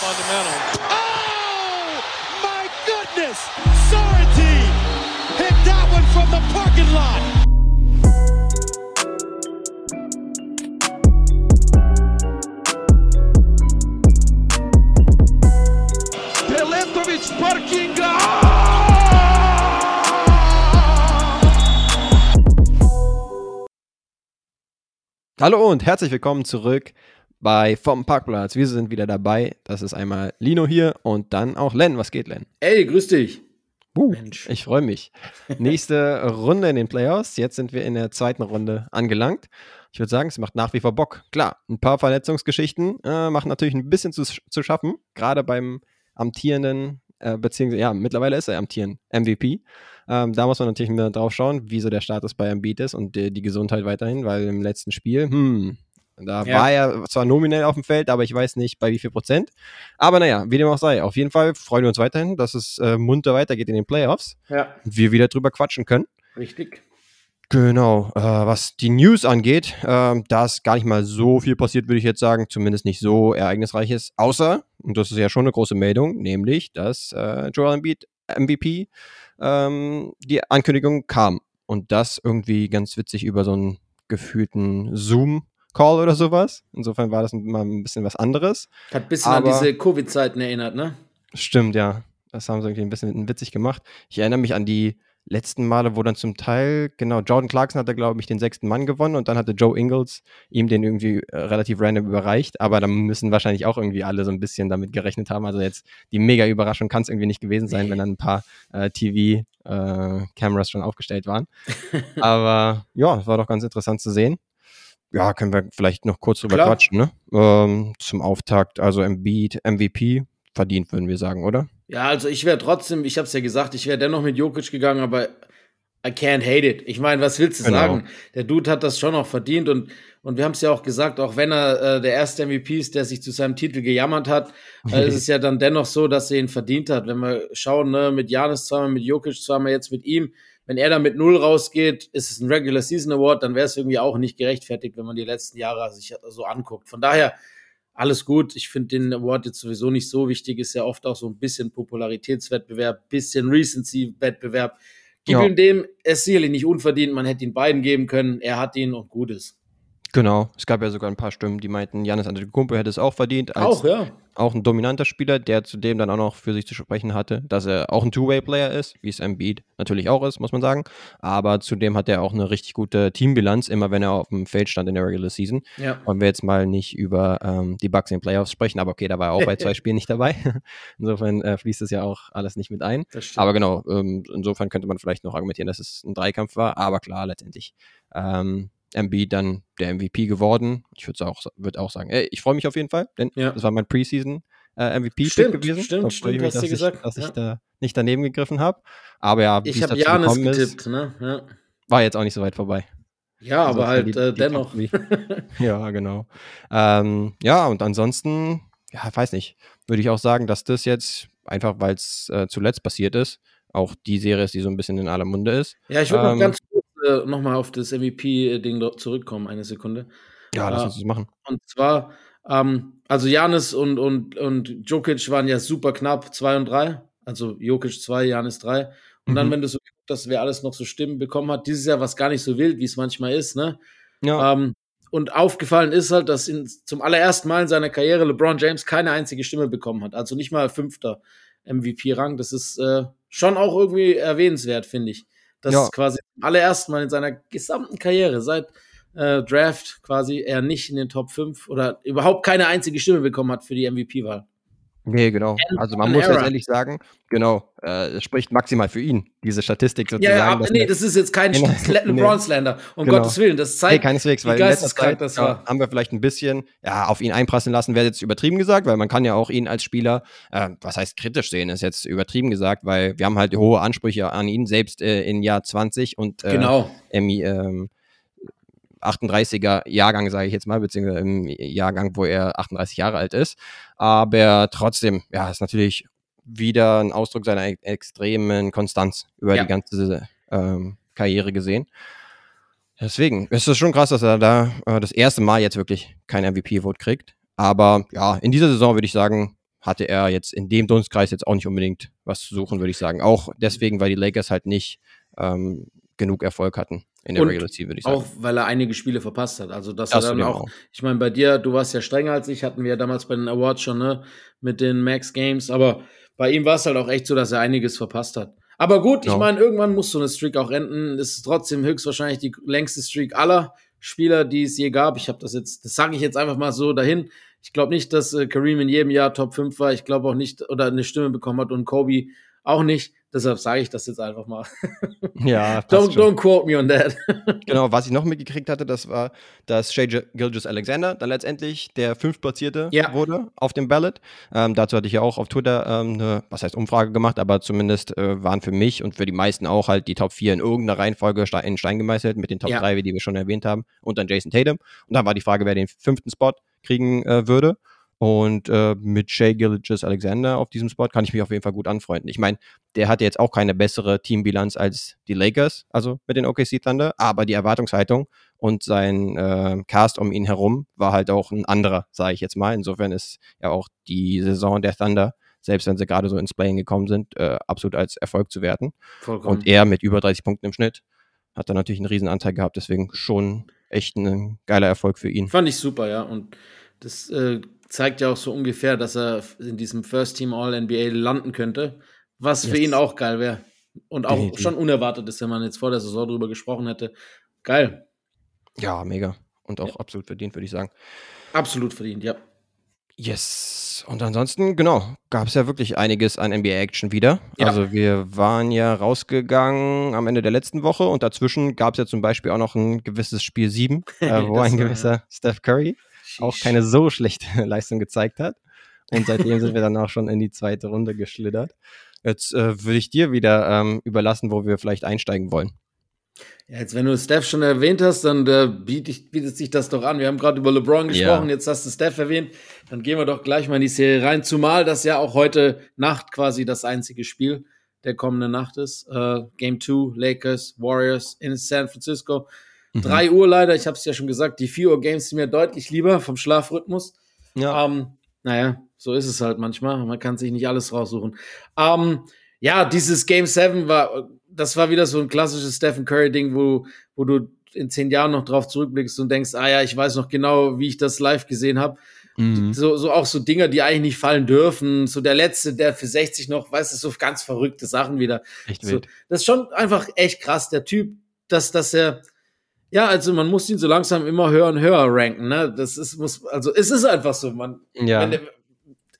fundamental. Oh, my goodness! Sorrentine hit that one from the parking lot. Parkinga! Hallo und herzlich willkommen zurück bei Vom Parkplatz. Wir sind wieder dabei. Das ist einmal Lino hier und dann auch Len. Was geht, Len? Ey, grüß dich. Uh, Mensch. Ich freue mich. Nächste Runde in den Playoffs. Jetzt sind wir in der zweiten Runde angelangt. Ich würde sagen, es macht nach wie vor Bock. Klar, ein paar Verletzungsgeschichten äh, machen natürlich ein bisschen zu, zu schaffen, gerade beim amtierenden, äh, beziehungsweise, ja, mittlerweile ist er amtierend MVP. Ähm, da muss man natürlich mal drauf schauen, wie so der Status bei Embiid ist und die, die Gesundheit weiterhin, weil im letzten Spiel, hm, da Ja. war er zwar nominell auf dem Feld, aber ich weiß nicht bei wie viel Prozent. Aber naja, wie dem auch sei, auf jeden Fall freuen wir uns weiterhin, dass es äh, munter weitergeht in den Playoffs Ja, und wir wieder drüber quatschen können. richtig. Genau, äh, was die News angeht, ähm, da ist gar nicht mal so viel passiert, würde ich jetzt sagen, zumindest nicht so ereignisreiches, außer, und das ist ja schon eine große Meldung, nämlich, dass äh, Joel Embiid MVP ähm, die Ankündigung kam und das irgendwie ganz witzig über so einen gefühlten Zoom-Call oder sowas. Insofern war das mal ein bisschen was anderes. Hat ein bisschen Aber- an diese Covid-Zeiten erinnert, ne? Stimmt, ja. Das haben sie irgendwie ein bisschen witzig gemacht. Ich erinnere mich an die letzten Male, wo dann zum Teil, genau, Jordan Clarkson hatte, glaube ich, den sechsten Mann gewonnen und dann hatte Joe Ingles ihm den irgendwie äh, relativ random überreicht. Aber da müssen wahrscheinlich auch irgendwie alle so ein bisschen damit gerechnet haben. Also jetzt die mega Überraschung kann es irgendwie nicht gewesen sein, wenn dann ein paar äh, TV-Cameras schon aufgestellt waren. Aber ja, es war doch ganz interessant zu sehen. Ja, können wir vielleicht noch kurz drüber Klar. quatschen, ne? Ähm, zum Auftakt, also Embiid, MVP, verdient, würden wir sagen, oder? Ja, also ich wäre trotzdem, ich hab's ja gesagt, ich wäre dennoch mit Jokic gegangen, aber I can't hate it. Ich meine, was willst du Genau. sagen? Der Dude hat das schon auch verdient und, und wir haben es ja auch gesagt, auch wenn er äh, der erste MVP ist, der sich zu seinem Titel gejammert hat, äh, ist es ja dann dennoch so, dass er ihn verdient hat. Wenn wir schauen, ne, mit Janis zweimal, mit Jokic zweimal, jetzt mit ihm, wenn er da mit Null rausgeht, ist es ein Regular Season Award, dann wäre es irgendwie auch nicht gerechtfertigt, wenn man die letzten Jahre sich so anguckt. Von daher, alles gut. Ich finde den Award jetzt sowieso nicht so wichtig. Ist ja oft auch so ein bisschen Popularitätswettbewerb, bisschen Recency-Wettbewerb. Gib Ja. ihm dem, ist sicherlich nicht unverdient. Man hätte ihn beiden geben können. Er hat ihn und gut ist. Genau, es gab ja sogar ein paar Stimmen, die meinten, Janis Antetokounmpo hätte es auch verdient, Auch, ja. auch ein dominanter Spieler, der zudem dann auch noch für sich zu sprechen hatte, dass er auch ein Two-Way-Player ist, wie es Embiid natürlich auch ist, muss man sagen. Aber zudem hat er auch eine richtig gute Teambilanz, immer wenn er auf dem Feld stand in der Regular Season. Ja. Wollen wir jetzt mal nicht über ähm, die Bucks in den Playoffs sprechen, aber okay, da war er auch bei zwei Spielen nicht dabei. Insofern äh, fließt es ja auch alles nicht mit ein. Aber genau, ähm, insofern könnte man vielleicht noch argumentieren, dass es ein Dreikampf war, aber klar, letztendlich ähm, Embiid dann der MVP geworden. Ich würde auch, würd auch sagen, ey, ich freue mich auf jeden Fall, denn Ja. das war mein Preseason äh, MVP Stimmt, gewesen. stimmt, stimmt, ich mich, hast du dass ich, gesagt, dass ich ja. da nicht daneben gegriffen habe. Aber ja, wie ich habe Janis ist, getippt, ne? Ja, war jetzt auch nicht so weit vorbei. ja aber Insofern halt die- äh, die dennoch. Ja, genau. Ähm, ja, und ansonsten, ja, weiß nicht, würde ich auch sagen, dass das jetzt, einfach weil es äh, zuletzt passiert ist, auch die Serie ist, die so ein bisschen in aller Munde ist. Ja, ich würde noch Ähm, ganz kurz äh, nochmal auf das MVP-Ding zurückkommen. Eine Sekunde. Ja, lass Ah. uns das machen. Und zwar, ähm, also Janis und, und, und Jokic waren ja super knapp, 2 und 3. Also Jokic 2, Janis 3. Und dann, Mhm. wenn du so guckst, dass wer alles noch so Stimmen bekommen hat, dieses Jahr war es gar nicht so wild, wie es manchmal ist, ne? Ja, Ähm, und aufgefallen ist halt, dass in, zum allerersten Mal in seiner Karriere LeBron James keine einzige Stimme bekommen hat. Also nicht mal fünfter MVP-Rang. Das ist äh, schon auch irgendwie erwähnenswert, finde ich. Dass Ja. quasi zum allerersten Mal in seiner gesamten Karriere seit äh, Draft quasi er nicht in den Top 5 oder überhaupt keine einzige Stimme bekommen hat für die MVP-Wahl. Nee, genau. Also man an muss Era. letztendlich sagen, genau, äh, es spricht maximal für ihn, diese Statistik sozusagen. Ja, aber nee, das ist jetzt kein Nee, Le- nee. LeBron-Slander. Um Genau. Gottes Willen, das Nee, zeigt, keineswegs, wie weil geisteskrank das war. haben wir vielleicht ein bisschen ja, auf ihn einprasseln lassen, wäre jetzt übertrieben gesagt, weil man kann ja auch ihn als Spieler, äh, was heißt kritisch sehen, ist jetzt übertrieben gesagt, weil wir haben halt hohe Ansprüche an ihn, selbst äh, in Jahr 20 und äh, genau. im ähm, 38er Jahrgang, sage ich jetzt mal, beziehungsweise im Jahrgang, wo er 38 Jahre alt ist. Aber trotzdem, ja, ist natürlich wieder ein Ausdruck seiner e extremen Konstanz über Ja. die ganze ähm, Karriere gesehen. Deswegen ist es schon krass, dass er da äh, das erste Mal jetzt wirklich kein MVP-Vote kriegt. Aber ja, in dieser Saison würde ich sagen, hatte er jetzt in dem Dunstkreis jetzt auch nicht unbedingt was zu suchen, würde ich sagen. Auch deswegen, weil die Lakers halt nicht ähm, genug Erfolg hatten in der Und Regular Season, würde ich sagen. Auch weil er einige Spiele verpasst hat. Also, dass Das er dann auch, auch. ich meine, bei dir, du warst ja strenger als ich, hatten wir ja damals bei den Awards schon, ne, mit den Max Games, aber bei ihm war es halt auch echt so, dass er einiges verpasst hat. Aber gut, ich Ja. meine, irgendwann muss so eine Streak auch enden. Es ist trotzdem höchstwahrscheinlich die längste Streak aller Spieler, die es je gab. Ich habe das jetzt, das sage ich jetzt einfach mal so dahin. Ich glaube nicht, dass äh, Kareem in jedem Jahr Top 5 war. Ich glaube auch nicht, oder eine Stimme bekommen hat und Kobe auch nicht. Deshalb sage ich das jetzt einfach mal. Ja, passt Don't, schon. don't quote me on that. Genau, was ich noch mitgekriegt hatte, das war, dass Shea Gilgis Alexander dann letztendlich der fünftplatzierte Ja. wurde auf dem Ballot. Ähm, dazu hatte ich ja auch auf Twitter ähm, eine, was heißt Umfrage gemacht, aber zumindest äh, waren für mich und für die meisten auch halt die Top 4 in irgendeiner Reihenfolge in Stein gemeißelt, mit den Top Ja. 3, die wir schon erwähnt haben, und dann Jason Tatum. Und dann war die Frage, wer den fünften Spot kriegen äh, würde. Und äh, mit Shea Gilgis Alexander auf diesem Spot kann ich mich auf jeden Fall gut anfreunden. Ich meine, der hatte jetzt auch keine bessere Teambilanz als die Lakers, also mit den OKC Thunder, aber die Erwartungshaltung und sein äh, Cast um ihn herum war halt auch ein anderer, sage ich jetzt mal. Insofern ist ja auch die Saison der Thunder, selbst wenn sie gerade so ins Playing gekommen sind, äh, absolut als Erfolg zu werten. Vollkommen. Und er mit über 30 Punkten im Schnitt hat da natürlich einen riesen Anteil gehabt, deswegen schon echt ein geiler Erfolg für ihn. Fand ich super, ja. Und das äh, zeigt ja auch so ungefähr, dass er in diesem First Team All-NBA landen könnte, was für Yes. ihn auch geil wäre. Und auch Definitiv. schon unerwartet ist, wenn man jetzt vor der Saison drüber gesprochen hätte. Geil. Ja, mega. Und auch absolut verdient, würde ich sagen. Absolut verdient, ja. Yes. Und ansonsten, genau, gab es ja wirklich einiges an NBA-Action wieder. Ja. Also wir waren ja rausgegangen am Ende der letzten Woche und dazwischen gab es ja zum Beispiel auch noch ein gewisses Spiel 7, äh, wo ein gewisser Steph Curry auch keine so schlechte Leistung gezeigt hat. Und seitdem sind wir dann auch schon in die zweite Runde geschlittert. Jetzt äh, würde ich dir wieder ähm, überlassen, wo wir vielleicht einsteigen wollen. Ja, jetzt, wenn du Steph schon erwähnt hast, dann äh, biet ich, bietet sich das doch an. Wir haben gerade über LeBron gesprochen, Ja. jetzt hast du Steph erwähnt. Dann gehen wir doch gleich mal in die Serie rein. Zumal das ja auch heute Nacht quasi das einzige Spiel der kommenden Nacht ist. Äh, Game 2, Lakers, Warriors in San Francisco. Mhm. 3 Uhr leider, ich habe es ja schon gesagt, die 4 Uhr Games sind mir deutlich lieber vom Schlafrhythmus. Ja, Ähm, naja, so ist es halt manchmal. Man kann sich nicht alles raussuchen. Ähm, ja, dieses Game 7 war, das war wieder so ein klassisches Stephen Curry-Ding, wo, wo du in zehn Jahren noch drauf zurückblickst und denkst, ah ja, ich weiß noch genau, wie ich das live gesehen habe. mhm. So, so auch so Dinger, die eigentlich nicht fallen dürfen. So der letzte, der für 60 noch, weißt du, so ganz verrückte Sachen wieder. echt So, das ist schon einfach echt krass, der Typ, dass, dass er, ja, also man muss ihn so langsam immer höher und höher ranken, ne? Das ist, muss, also es ist einfach so, man. Ja. wenn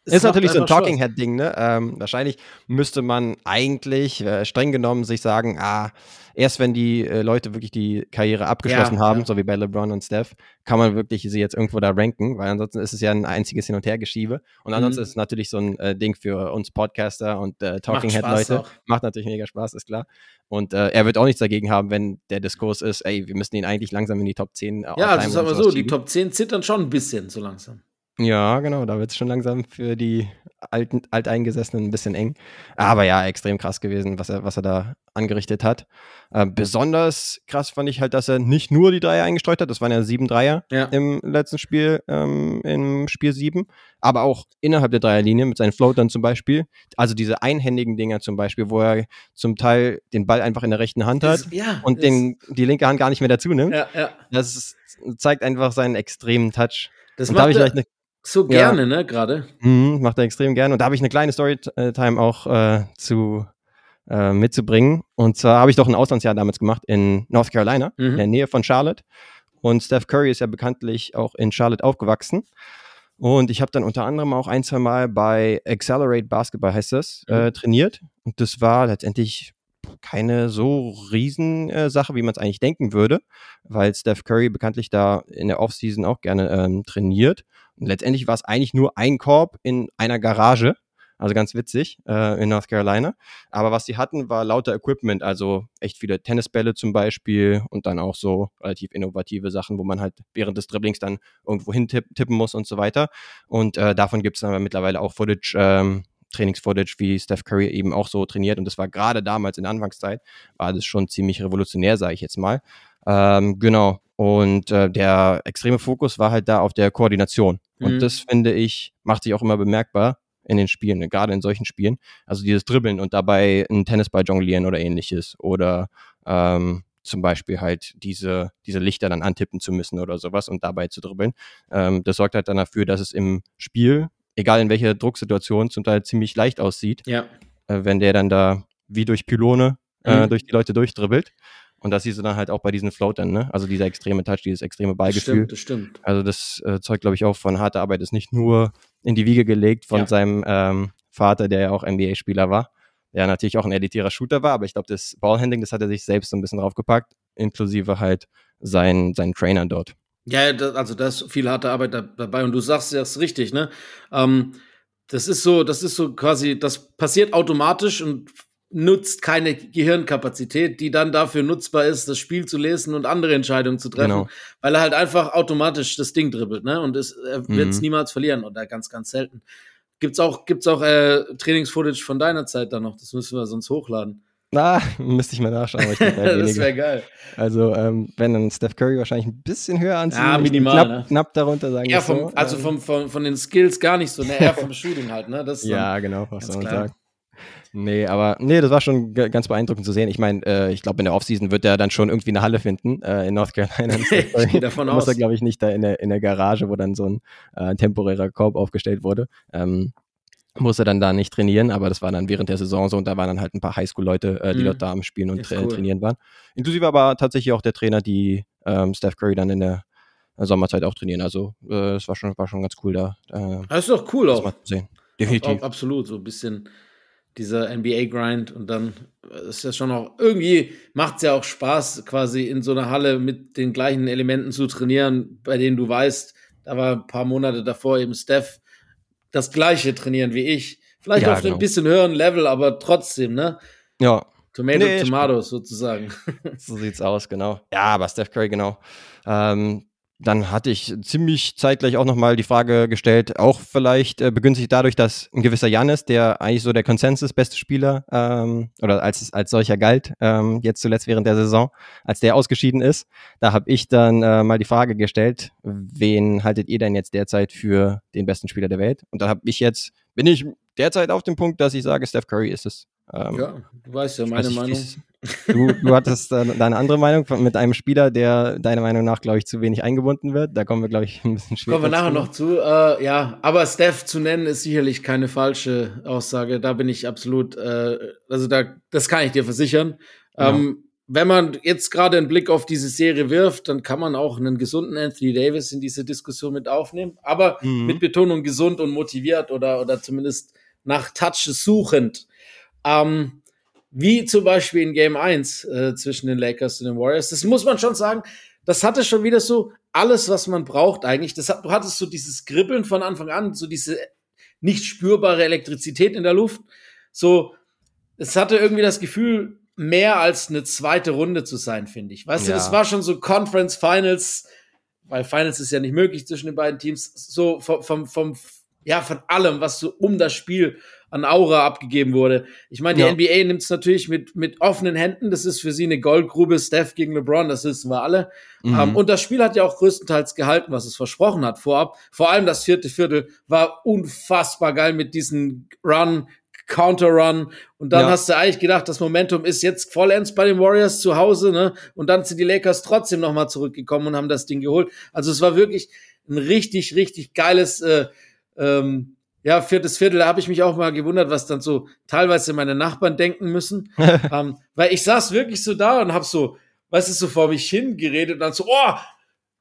es Ist natürlich so ein Talking. Head Ding, ne? Ähm, wahrscheinlich müsste man eigentlich äh, streng genommen sich sagen, ah, erst wenn die äh, Leute wirklich die Karriere abgeschlossen Ja, haben, ja. so wie bei LeBron und Steph, kann man wirklich sie jetzt irgendwo da ranken, weil ansonsten ist es ja ein einziges Hin- und Hergeschiebe. Und ansonsten Mhm. ist es natürlich so ein äh, Ding für uns Podcaster und äh, Talking Macht Head Spaß Leute. auch. Macht natürlich mega Spaß, ist klar. Und äh, er wird auch nichts dagegen haben, wenn der Diskurs ist, ey, wir müssen ihn eigentlich langsam in die Top 10 Ja, also sagen wir so, die Top 10 zittern schon ein bisschen so langsam. Ja, genau, da wird es schon langsam für die alten, Alteingesessenen ein bisschen eng. Aber ja, extrem krass gewesen, was er, was er da angerichtet hat. Ähm, besonders krass fand ich halt, dass er nicht nur die Dreier eingestreut hat, das waren ja sieben Dreier Ja. im letzten Spiel, ähm, im Spiel sieben, aber auch innerhalb der Dreierlinie mit seinen Floatern zum Beispiel. Also diese einhändigen Dinger zum Beispiel, wo er zum Teil den Ball einfach in der rechten Hand hat Das- ja. und den, die linke Hand gar nicht mehr dazu nimmt. Ja. Das zeigt einfach seinen extremen Touch. Das und da habe ich vielleicht eine so Ja. gerne, ne, gerade. Mhm, macht er extrem gerne. Und da habe ich eine kleine Storytime auch äh, zu äh, mitzubringen. Und zwar habe ich doch ein Auslandsjahr damals gemacht in North Carolina, Mhm. in der Nähe von Charlotte. Und Steph Curry ist ja bekanntlich auch in Charlotte aufgewachsen. Und ich habe dann unter anderem auch ein, zwei Mal bei Accelerate Basketball, heißt das, Mhm. äh, trainiert. Und das war letztendlich keine so riesen äh, Sache, wie man es eigentlich denken würde, weil Steph Curry bekanntlich da in der Offseason auch gerne ähm, trainiert. Letztendlich war es eigentlich nur ein Korb in einer Garage, also ganz witzig, äh, in North Carolina. Aber was sie hatten, war lauter Equipment, also echt viele Tennisbälle zum Beispiel und dann auch so relativ innovative Sachen, wo man halt während des Dribblings dann irgendwo hin tipp, tippen muss und so weiter. Und äh, davon gibt es dann mittlerweile auch Footage, ähm, Trainings-Footage, wie Steph Curry eben auch so trainiert. Und das war gerade damals in der Anfangszeit, war das schon ziemlich revolutionär, sage ich jetzt mal. Ähm, genau. Und äh, der extreme Fokus war halt da auf der Koordination. Und Mhm. das finde ich, macht sich auch immer bemerkbar, in den Spielen, ne? gerade in solchen Spielen. Also dieses Dribbeln und dabei einen Tennisball jonglieren oder ähnliches oder ähm, zum Beispiel halt diese, diese Lichter dann antippen zu müssen oder sowas und dabei zu dribbeln. Ähm, das sorgt halt dann dafür, dass es im Spiel, egal in welcher Drucksituation, zum Teil ziemlich leicht aussieht, Ja. äh, wenn der dann da wie durch Pylone äh, Mhm. durch die Leute durchdribbelt. Und das siehst du dann halt auch bei diesen Floatern, ne? Also dieser extreme Touch, dieses extreme Das Ballgefühl. stimmt, das stimmt. Also das äh, zeugt, glaube ich, auch von harter Arbeit. Ist nicht nur in die Wiege gelegt von Ja. seinem ähm, Vater, der ja auch NBA-Spieler war, der natürlich auch ein elitärer Shooter war, aber ich glaube, das Ballhandling, das hat er sich selbst so ein bisschen draufgepackt, inklusive halt sein, seinen Trainern dort. Ja, da, also da ist viel harte Arbeit da, dabei und du sagst das richtig, ne? Ähm, das ist so, das ist so quasi, das passiert automatisch und nutzt keine Gehirnkapazität, die dann dafür nutzbar ist, das Spiel zu lesen und andere Entscheidungen zu treffen, Genau. weil er halt einfach automatisch das Ding dribbelt, ne? Und es, er wird es Mhm. niemals verlieren oder ganz, ganz selten. Gibt's auch, gibt's auch äh, Trainingsfootage von deiner Zeit dann noch? Das müssen wir sonst hochladen. Na, müsste ich mal nachschauen, ich das weniger. wäre geil. Also, ähm, wenn dann Steph Curry wahrscheinlich ein bisschen höher anziehen, Ja, minimal, knapp, ne? knapp darunter sagen Ja, vom, so. also Ähm, vom, vom, von den Skills gar nicht so, ne? Eher vom Shooting halt, ne? Das Ja, genau, was soll man sagen. Nee, aber nee, das war schon ganz beeindruckend zu sehen. Ich meine, äh, ich glaube, in der Offseason wird er dann schon irgendwie eine Halle finden äh, in North Carolina. Ich gehe davon muss aus. er, glaube ich, nicht da in der, in der Garage, wo dann so ein äh, temporärer Korb aufgestellt wurde. Ähm, muss er dann da nicht trainieren, aber das war dann während der Saison so und da waren dann halt ein paar Highschool-Leute, äh, die Mhm. dort da am Spielen und tra cool. trainieren waren. Inklusive aber tatsächlich auch der Trainer, die ähm, Steph Curry dann in der Sommerzeit auch trainieren. Also äh, es war schon, war schon ganz cool da, äh, Das ist doch cool das auch. sehen. Auch, Definitiv. absolut, so ein bisschen dieser NBA-Grind und dann äh, ist ja schon auch, irgendwie macht es ja auch Spaß, quasi in so einer Halle mit den gleichen Elementen zu trainieren, bei denen du weißt, da war ein paar Monate davor eben Steph das gleiche trainieren wie ich. Vielleicht Ja, auf genau. ein bisschen höheren Level, aber trotzdem, ne? Ja, Tomato, Nee, Tomatoes sozusagen. So sieht's aus, genau. Ja, aber Steph Curry, genau. Ähm, dann hatte ich ziemlich zeitgleich auch nochmal die Frage gestellt, auch vielleicht äh, begünstigt dadurch, dass ein gewisser Janis, der eigentlich so der Konsensus-beste Spieler ähm, oder als, als solcher galt, ähm, jetzt zuletzt während der Saison, als der ausgeschieden ist, da habe ich dann äh, mal die Frage gestellt, wen haltet ihr denn jetzt derzeit für den besten Spieler der Welt? Und da habe ich jetzt, bin ich derzeit auf dem Punkt, dass ich sage, Steph Curry ist es. Ähm, ja, du weißt ja meine nicht, Meinung. wie's- Du, du hattest äh, deine andere Meinung von, mit einem Spieler, der deiner Meinung nach, glaube ich, zu wenig eingebunden wird. Da kommen wir, glaube ich, ein bisschen später Kommen wir nachher zu. noch zu. Äh, ja, aber Steph zu nennen ist sicherlich keine falsche Aussage. Da bin ich absolut, äh, also da, das kann ich dir versichern. Ja. Ähm, wenn man jetzt gerade einen Blick auf diese Serie wirft, dann kann man auch einen gesunden Anthony Davis in diese Diskussion mit aufnehmen. Aber Mhm. mit Betonung gesund und motiviert oder, oder zumindest nach Touches suchend. Ähm, wie zum Beispiel in Game 1 äh, zwischen den Lakers und den Warriors. Das muss man schon sagen, das hatte schon wieder so alles, was man braucht eigentlich. Das hat, du hattest so dieses Kribbeln von Anfang an, so diese nicht spürbare Elektrizität in der Luft. So, es hatte irgendwie das Gefühl, mehr als eine zweite Runde zu sein, finde ich. Weißt du, Ja. das war schon so Conference Finals, weil Finals ist ja nicht möglich zwischen den beiden Teams, so vom, vom, vom ja, von allem, was so um das Spiel an Aura abgegeben wurde. Ich meine, die Ja. NBA nimmt es natürlich mit, mit offenen Händen. Das ist für sie eine Goldgrube. Steph gegen LeBron, das wissen wir alle. Mhm. Ähm, und das Spiel hat ja auch größtenteils gehalten, was es versprochen hat vorab. Vor allem das vierte Viertel war unfassbar geil mit diesem Run, Counter-Run. Und dann Ja. hast du eigentlich gedacht, das Momentum ist jetzt vollends bei den Warriors zu Hause. Ne? Und dann sind die Lakers trotzdem noch mal zurückgekommen und haben das Ding geholt. Also es war wirklich ein richtig, richtig geiles äh, ähm, ja, viertes Viertel, da habe ich mich auch mal gewundert, was dann so teilweise meine Nachbarn denken müssen. ähm, weil ich saß wirklich so da und habe so, weißt du, so vor mich hingeredet und dann so, oh,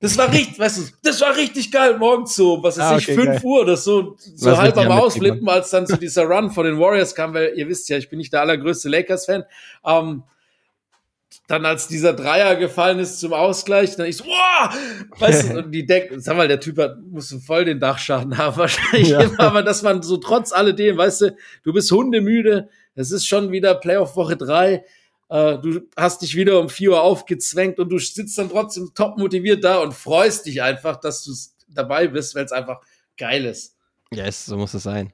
das war richtig, weißt du, das war richtig geil morgens so, was weiß Ah, ich, okay, 5 geil. Uhr oder so, so Was halb am Ausflippen, als dann so dieser Run von den Warriors kam, weil ihr wisst ja, ich bin nicht der allergrößte Lakers-Fan. Ähm, dann als dieser Dreier gefallen ist zum Ausgleich, dann ich so, wow, weißt du, und die denken, sag mal, der Typ hat, muss voll den Dachschaden haben wahrscheinlich, Ja. aber dass man so trotz alledem, weißt du, du bist hundemüde, es ist schon wieder Playoff Woche drei, äh, du hast dich wieder um vier Uhr aufgezwängt und du sitzt dann trotzdem top motiviert da und freust dich einfach, dass du dabei bist, weil es einfach geil ist. Yes, so muss es sein.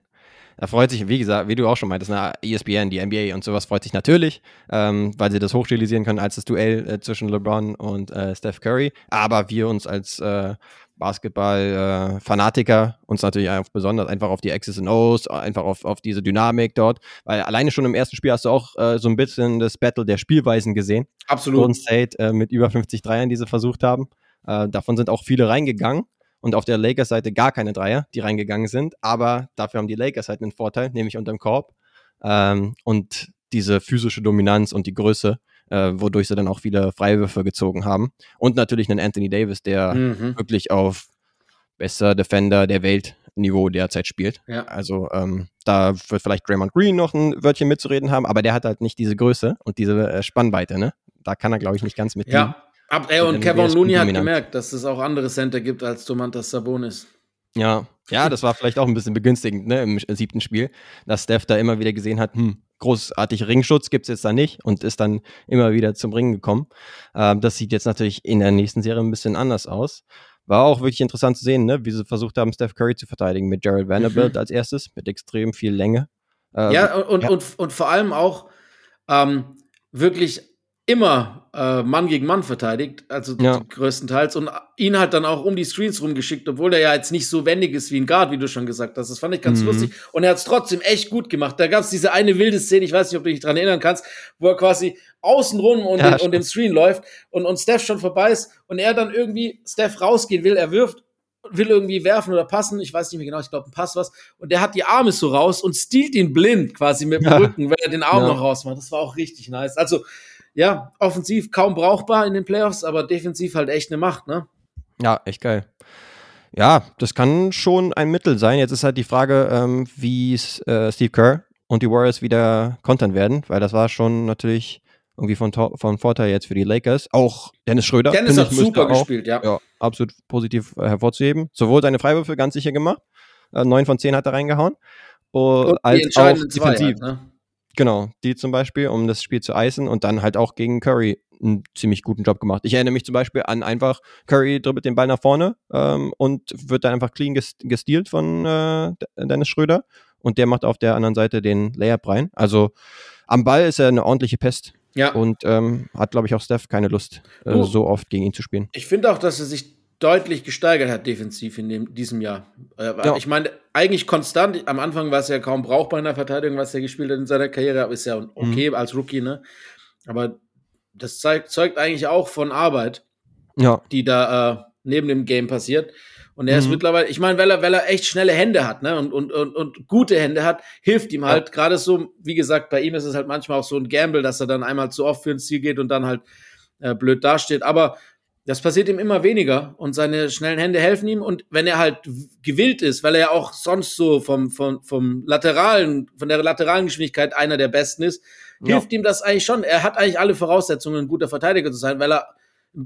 Da freut sich, wie gesagt, wie du auch schon meintest, na, ESPN, die NBA und sowas freut sich natürlich, ähm, weil sie das hochstilisieren können als das Duell äh, zwischen LeBron und äh, Steph Curry. Aber wir uns als äh, Basketball-Fanatiker uns natürlich einfach besonders einfach auf die X's und O's, einfach auf, auf diese Dynamik dort, weil alleine schon im ersten Spiel hast du auch äh, so ein bisschen das Battle der Spielweisen gesehen. Absolut. Golden State äh, mit über 50 Dreiern, die sie versucht haben. Äh, davon sind auch viele reingegangen und auf der Lakers-Seite gar keine Dreier, die reingegangen sind, aber dafür haben die Lakers halt einen Vorteil, nämlich unterm Korb ähm, und diese physische Dominanz und die Größe, äh, wodurch sie dann auch viele Freiwürfe gezogen haben. Und natürlich einen Anthony Davis, der Mhm. wirklich auf bester Defender der Welt Niveau derzeit spielt. Ja. Also ähm, da wird vielleicht Draymond Green noch ein Wörtchen mitzureden haben, aber der hat halt nicht diese Größe und diese äh, Spannweite, ne? Da kann er, glaube ich, nicht ganz mit. Ja. Ab, ey, Und Kevin Looney hat gemerkt, dass es auch andere Center gibt als Domantas Sabonis. Ja, ja, das war vielleicht auch ein bisschen begünstigend ne, im siebten Spiel, dass Steph da immer wieder gesehen hat, hm, großartig Ringschutz gibt's jetzt da nicht und ist dann immer wieder zum Ringen gekommen. Ähm, das sieht jetzt natürlich in der nächsten Serie ein bisschen anders aus. War auch wirklich interessant zu sehen, ne, wie sie versucht haben, Steph Curry zu verteidigen mit Jared Vanderbilt als erstes, mit extrem viel Länge. Ähm, ja, und, ja. Und, und vor allem auch ähm, wirklich immer äh, Mann gegen Mann verteidigt, also Ja. größtenteils, und ihn halt dann auch um die Screens rumgeschickt, obwohl er ja jetzt nicht so wendig ist wie ein Guard, wie du schon gesagt hast. Das fand ich ganz Mhm. lustig. Und er hat es trotzdem echt gut gemacht. Da gab es diese eine wilde Szene, ich weiß nicht, ob du dich dran erinnern kannst, wo er quasi außenrum und, Ja, den, und dem Screen läuft und, und Steph schon vorbei ist und er dann irgendwie Steph rausgehen will, er wirft will irgendwie werfen oder passen, ich weiß nicht mehr genau, ich glaube, ein Pass was, und der hat die Arme so raus und stiehlt ihn blind quasi mit dem Ja. Rücken, wenn er den Arm Ja. noch rausmacht. Das war auch richtig nice. Also, ja, offensiv kaum brauchbar in den Playoffs, aber defensiv halt echt eine Macht, ne? Ja, echt geil. Ja, das kann schon ein Mittel sein. Jetzt ist halt die Frage, ähm, wie äh, Steve Kerr und die Warriors wieder kontern werden, weil das war schon natürlich irgendwie von, von Vorteil jetzt für die Lakers. Auch Dennis Schröder. Dennis hat ich, super auch, gespielt, ja. Ja, absolut positiv äh, hervorzuheben. Sowohl seine Freiwürfe ganz sicher gemacht, äh, 9 von 10 hat er reingehauen, oh, Und als auch defensiv. halt, ne? Genau, die zum Beispiel, um das Spiel zu eisen und dann halt auch gegen Curry einen ziemlich guten Job gemacht. Ich erinnere mich zum Beispiel an einfach, Curry dribbelt den Ball nach vorne ähm, und wird dann einfach clean ges gestealt von äh, Dennis Schröder und der macht auf der anderen Seite den Layup rein. Also am Ball ist er eine ordentliche Pest Ja. und ähm, hat, glaube ich, auch Steph keine Lust, äh, so oft gegen ihn zu spielen. Ich finde auch, dass er sich deutlich gesteigert hat defensiv in dem, diesem Jahr. Äh, Ja. Ich meine, eigentlich konstant. Am Anfang war es ja kaum brauchbar in der Verteidigung, was er gespielt hat in seiner Karriere. Aber ist ja okay Mhm. als Rookie, ne? Aber das zeigt, zeugt eigentlich auch von Arbeit, Ja, die da äh, neben dem Game passiert. Und er ist Mhm. mittlerweile, ich meine, weil er, weil er echt schnelle Hände hat, ne? Und, und, und, und gute Hände hat, hilft ihm halt. Gerade so, wie gesagt, bei ihm ist es halt manchmal auch so ein Gamble, dass er dann einmal zu oft für ein Ziel geht und dann halt äh, blöd dasteht. Aber das passiert ihm immer weniger und seine schnellen Hände helfen ihm. Und wenn er halt gewillt ist, weil er ja auch sonst so vom, vom, vom lateralen, von der lateralen Geschwindigkeit einer der besten ist, Ja. hilft ihm das eigentlich schon. Er hat eigentlich alle Voraussetzungen, ein guter Verteidiger zu sein, weil er,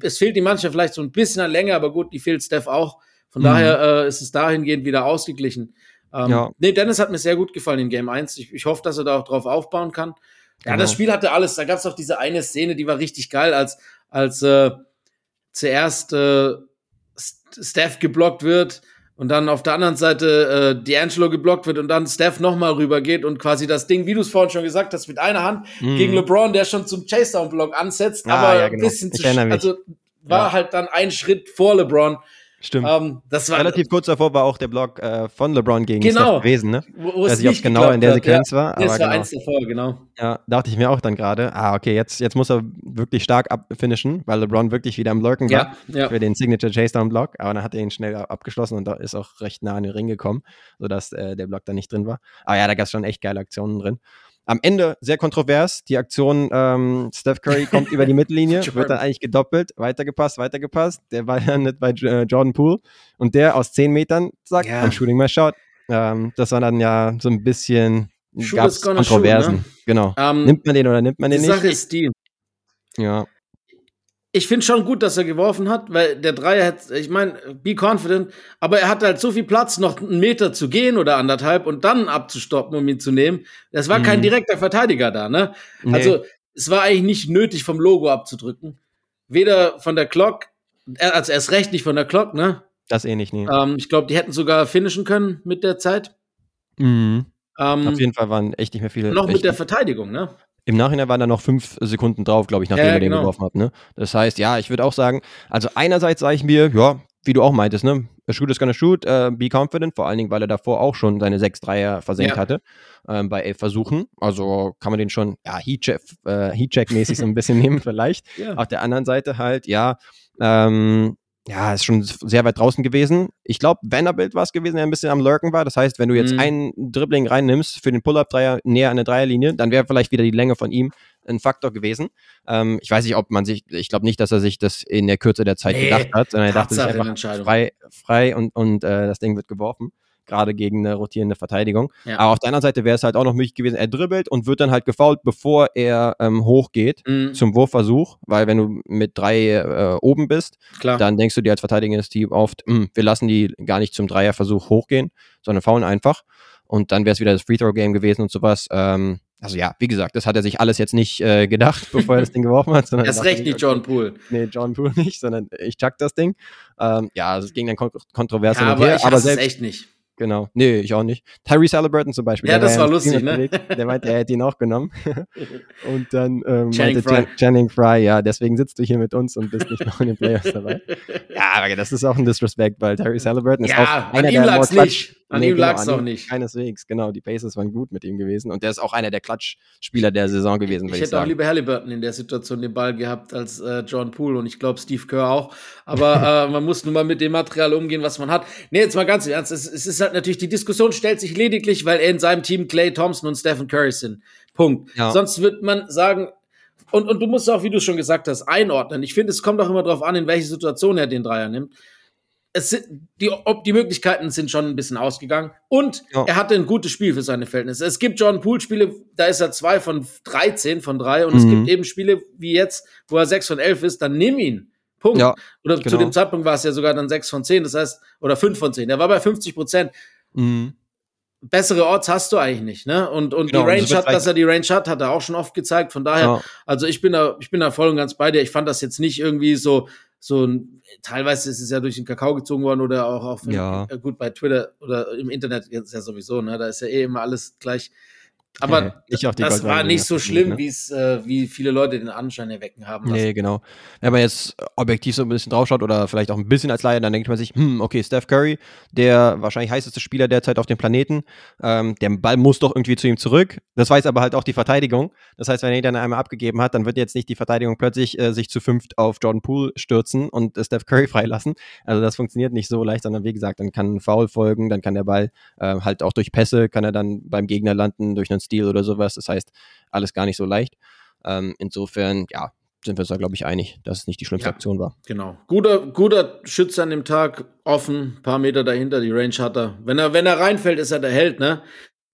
es fehlt ihm manchmal vielleicht so ein bisschen an Länge, aber gut, die fehlt Steph auch. Von Mhm. daher äh, ist es dahingehend wieder ausgeglichen. Ähm, Ja. Nee, Dennis hat mir sehr gut gefallen in Game 1. Ich, ich hoffe, dass er da auch drauf aufbauen kann. Ja, Genau. das Spiel hatte alles. Da gab es auch diese eine Szene, die war richtig geil, als, als äh, zuerst äh, St- Steph geblockt wird und dann auf der anderen Seite äh, D'Angelo geblockt wird und dann Steph nochmal rübergeht und quasi das Ding, wie du es vorhin schon gesagt hast, mit einer Hand Mhm. gegen LeBron, der schon zum Chase-Down-Block ansetzt, Ah, aber ja, ein genau. bisschen Ich zu. Also war Ja. halt dann ein Schritt vor LeBron. Stimmt. Ähm, das war Relativ kurz davor war auch der Block äh, von LeBron gegen Genau. Gewesen, ne? wo, weiß nicht, ob es genau in der Sequenz ja. war, aber war genau. eins davor, genau. Ja, dachte ich mir auch dann gerade, ah, okay, jetzt, jetzt muss er wirklich stark abfinishen, weil LeBron wirklich wieder am Lurken war Ja, ja. für den Signature Chase Down Block, aber dann hat er ihn schnell abgeschlossen und da ist auch recht nah an den Ring gekommen, sodass äh, der Block da nicht drin war. Aber ja, da gab es schon echt geile Aktionen drin. Am Ende sehr kontrovers, die Aktion, ähm, Steph Curry kommt über die Mittellinie, wird dann eigentlich gedoppelt, weitergepasst, weitergepasst, der Ball landet bei äh, Jordan Poole und der aus 10 Metern sagt, Ja. I'm shooting my shot. Ähm, das war dann ja so ein bisschen, gab's Kontroversen, shoot, ne? genau. Ähm, Nimmt man den oder nimmt man die den Sache nicht? ist die, Ja, ich finde schon gut, dass er geworfen hat, weil der Dreier hat, ich meine, be confident, aber er hatte halt so viel Platz, noch einen Meter zu gehen oder anderthalb und dann abzustoppen, um ihn zu nehmen. Das war kein Mhm. direkter Verteidiger da, ne? Nee. Also, es war eigentlich nicht nötig, vom Logo abzudrücken. Weder von der Clock, äh, also erst recht nicht von der Clock, ne? das eh nicht, nee. Ähm, ich glaube, die hätten sogar finishen können mit der Zeit. Mhm. Ähm, Auf jeden Fall waren echt nicht mehr viele. Noch mit der Verteidigung, ne? Im Nachhinein waren da noch fünf Sekunden drauf, glaube ich, nachdem ja, er den genau. geworfen hat. Ne? Das heißt, ja, ich würde auch sagen, also einerseits sage ich mir, ja, wie du auch meintest, ne? A shoot is gonna shoot, uh, be confident, vor allen Dingen, weil er davor auch schon seine sechs Dreier versenkt ja. hatte ähm, bei elf Versuchen. Also kann man den schon, ja, Heat-Check-mäßig äh, so ein bisschen nehmen, vielleicht. Ja. Auf der anderen Seite halt, ja, ähm, ja, ist schon sehr weit draußen gewesen. Ich glaube, Vanderbilt war es gewesen, der ein bisschen am Lurken war. Das heißt, wenn du jetzt mhm. einen Dribbling reinnimmt für den Pull-Up-Dreier näher an der Dreierlinie, dann wäre vielleicht wieder die Länge von ihm ein Faktor gewesen. Ähm, ich weiß nicht, ob man sich, ich glaube nicht, dass er sich das in der Kürze der Zeit nee, gedacht hat, sondern er dachte sich einfach frei, frei und, und äh, das Ding wird geworfen gerade gegen eine rotierende Verteidigung. Ja. Aber auf der anderen Seite wäre es halt auch noch möglich gewesen, er dribbelt und wird dann halt gefault, bevor er ähm, hochgeht mhm. zum Wurfversuch, weil wenn du mit drei äh, oben bist, Klar. dann denkst du dir als verteidigendes Team oft, hm, wir lassen die gar nicht zum Dreierversuch hochgehen, sondern faulen einfach. Und dann wäre es wieder das Free-Throw-Game gewesen und sowas. Ähm, also ja, wie gesagt, das hat er sich alles jetzt nicht äh, gedacht, bevor er das Ding geworfen hat. Sondern das recht nicht John Poole. Nee, John Poole nicht, sondern ich chuck das Ding. Ähm, ja, also es ging dann kontrovers ja, aber ich aber selbst, echt nicht. Genau. Nee, ich auch nicht. Tyrese Halliburton zum Beispiel. Ja, das war, war lustig, ne? Der meinte, er hätte ihn auch genommen. und dann ähm, Channing meinte Fry. Channing Fry, ja, deswegen sitzt du hier mit uns und bist nicht noch in den Playoffs dabei. ja, aber das ist auch ein Disrespect, weil Tyrese Halliburton ist ja, auch einer an ihm lag's nicht. An nee, ihm genau, lag es auch nicht. Keineswegs, genau. Die Pacers waren gut mit ihm gewesen und der ist auch einer der Klatschspieler der Saison gewesen. Ich, ich hätte sagen. auch lieber Halliburton in der Situation den Ball gehabt als äh, John Poole und ich glaube Steve Kerr auch. Aber äh, man muss nun mal mit dem Material umgehen, was man hat. Nee, jetzt mal ganz im Ernst. Es, es ist halt natürlich, die Diskussion stellt sich lediglich, weil er in seinem Team Clay Thompson und Stephen Curry sind. Punkt. Ja. Sonst wird man sagen, und, und du musst auch, wie du schon gesagt hast, einordnen. Ich finde, es kommt auch immer darauf an, in welche Situation er den Dreier nimmt es sind, die, ob die Möglichkeiten sind schon ein bisschen ausgegangen. Und ja. er hatte ein gutes Spiel für seine Verhältnisse. Es gibt John Poole-Spiele, da ist er zwei von 13 von drei. Und mhm. es gibt eben Spiele wie jetzt, wo er sechs von elf ist, dann nimm ihn. Punkt. Ja, oder genau. zu dem Zeitpunkt war es ja sogar dann sechs von zehn, das heißt, oder fünf von zehn. Er war bei 50 Prozent. Mhm. Bessere Orts hast du eigentlich nicht, ne? Und, und genau, die Range hat, dass er die Range hat, hat er auch schon oft gezeigt. Von daher, ja. also ich bin da, ich bin da voll und ganz bei dir. Ich fand das jetzt nicht irgendwie so, so ein, teilweise ist es ja durch den Kakao gezogen worden oder auch auf, ja. Äh, gut, bei Twitter oder im Internet ist ja sowieso, ne, da ist ja eh immer alles gleich aber das war nicht so schlimm, ne? wie's, äh, wie viele Leute den Anschein erwecken haben. Lassen. Nee, genau. Wenn man jetzt objektiv so ein bisschen draufschaut oder vielleicht auch ein bisschen als Laie, dann denkt man sich, hm, okay, Steph Curry, der wahrscheinlich heißeste Spieler derzeit auf dem Planeten, ähm, der Ball muss doch irgendwie zu ihm zurück. Das weiß aber halt auch die Verteidigung. Das heißt, wenn er ihn dann einmal abgegeben hat, dann wird jetzt nicht die Verteidigung plötzlich äh, sich zu fünft auf Jordan Poole stürzen und äh, Steph Curry freilassen. Also das funktioniert nicht so leicht, sondern wie gesagt, dann kann ein Foul folgen, dann kann der Ball äh, halt auch durch Pässe, kann er dann beim Gegner landen, durch einen Stil oder sowas. Das heißt, alles gar nicht so leicht. Ähm, insofern, ja, sind wir uns da, glaube ich, einig, dass es nicht die schlimmste ja, Aktion war. Genau. Guter, guter Schütze an dem Tag, offen, paar Meter dahinter, die Range hat er. Wenn er, wenn er reinfällt, ist er der Held, ne?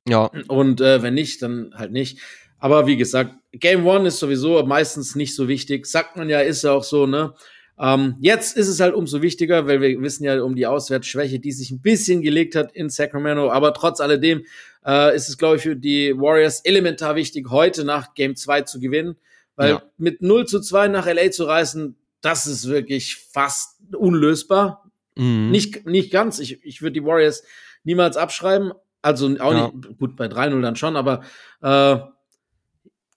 Ja. Und äh, wenn nicht, dann halt nicht. Aber wie gesagt, Game One ist sowieso meistens nicht so wichtig. Sagt man ja, ist ja auch so, ne? Ähm, jetzt ist es halt umso wichtiger, weil wir wissen ja um die Auswärtsschwäche, die sich ein bisschen gelegt hat in Sacramento. Aber trotz alledem äh, ist es, glaube ich, für die Warriors elementar wichtig, heute nach Game 2 zu gewinnen. Weil ja. mit 0 zu 2 nach LA zu reisen, das ist wirklich fast unlösbar. Mhm. Nicht, nicht ganz. Ich, ich würde die Warriors niemals abschreiben. Also auch ja. nicht, gut, bei 3-0 dann schon, aber äh,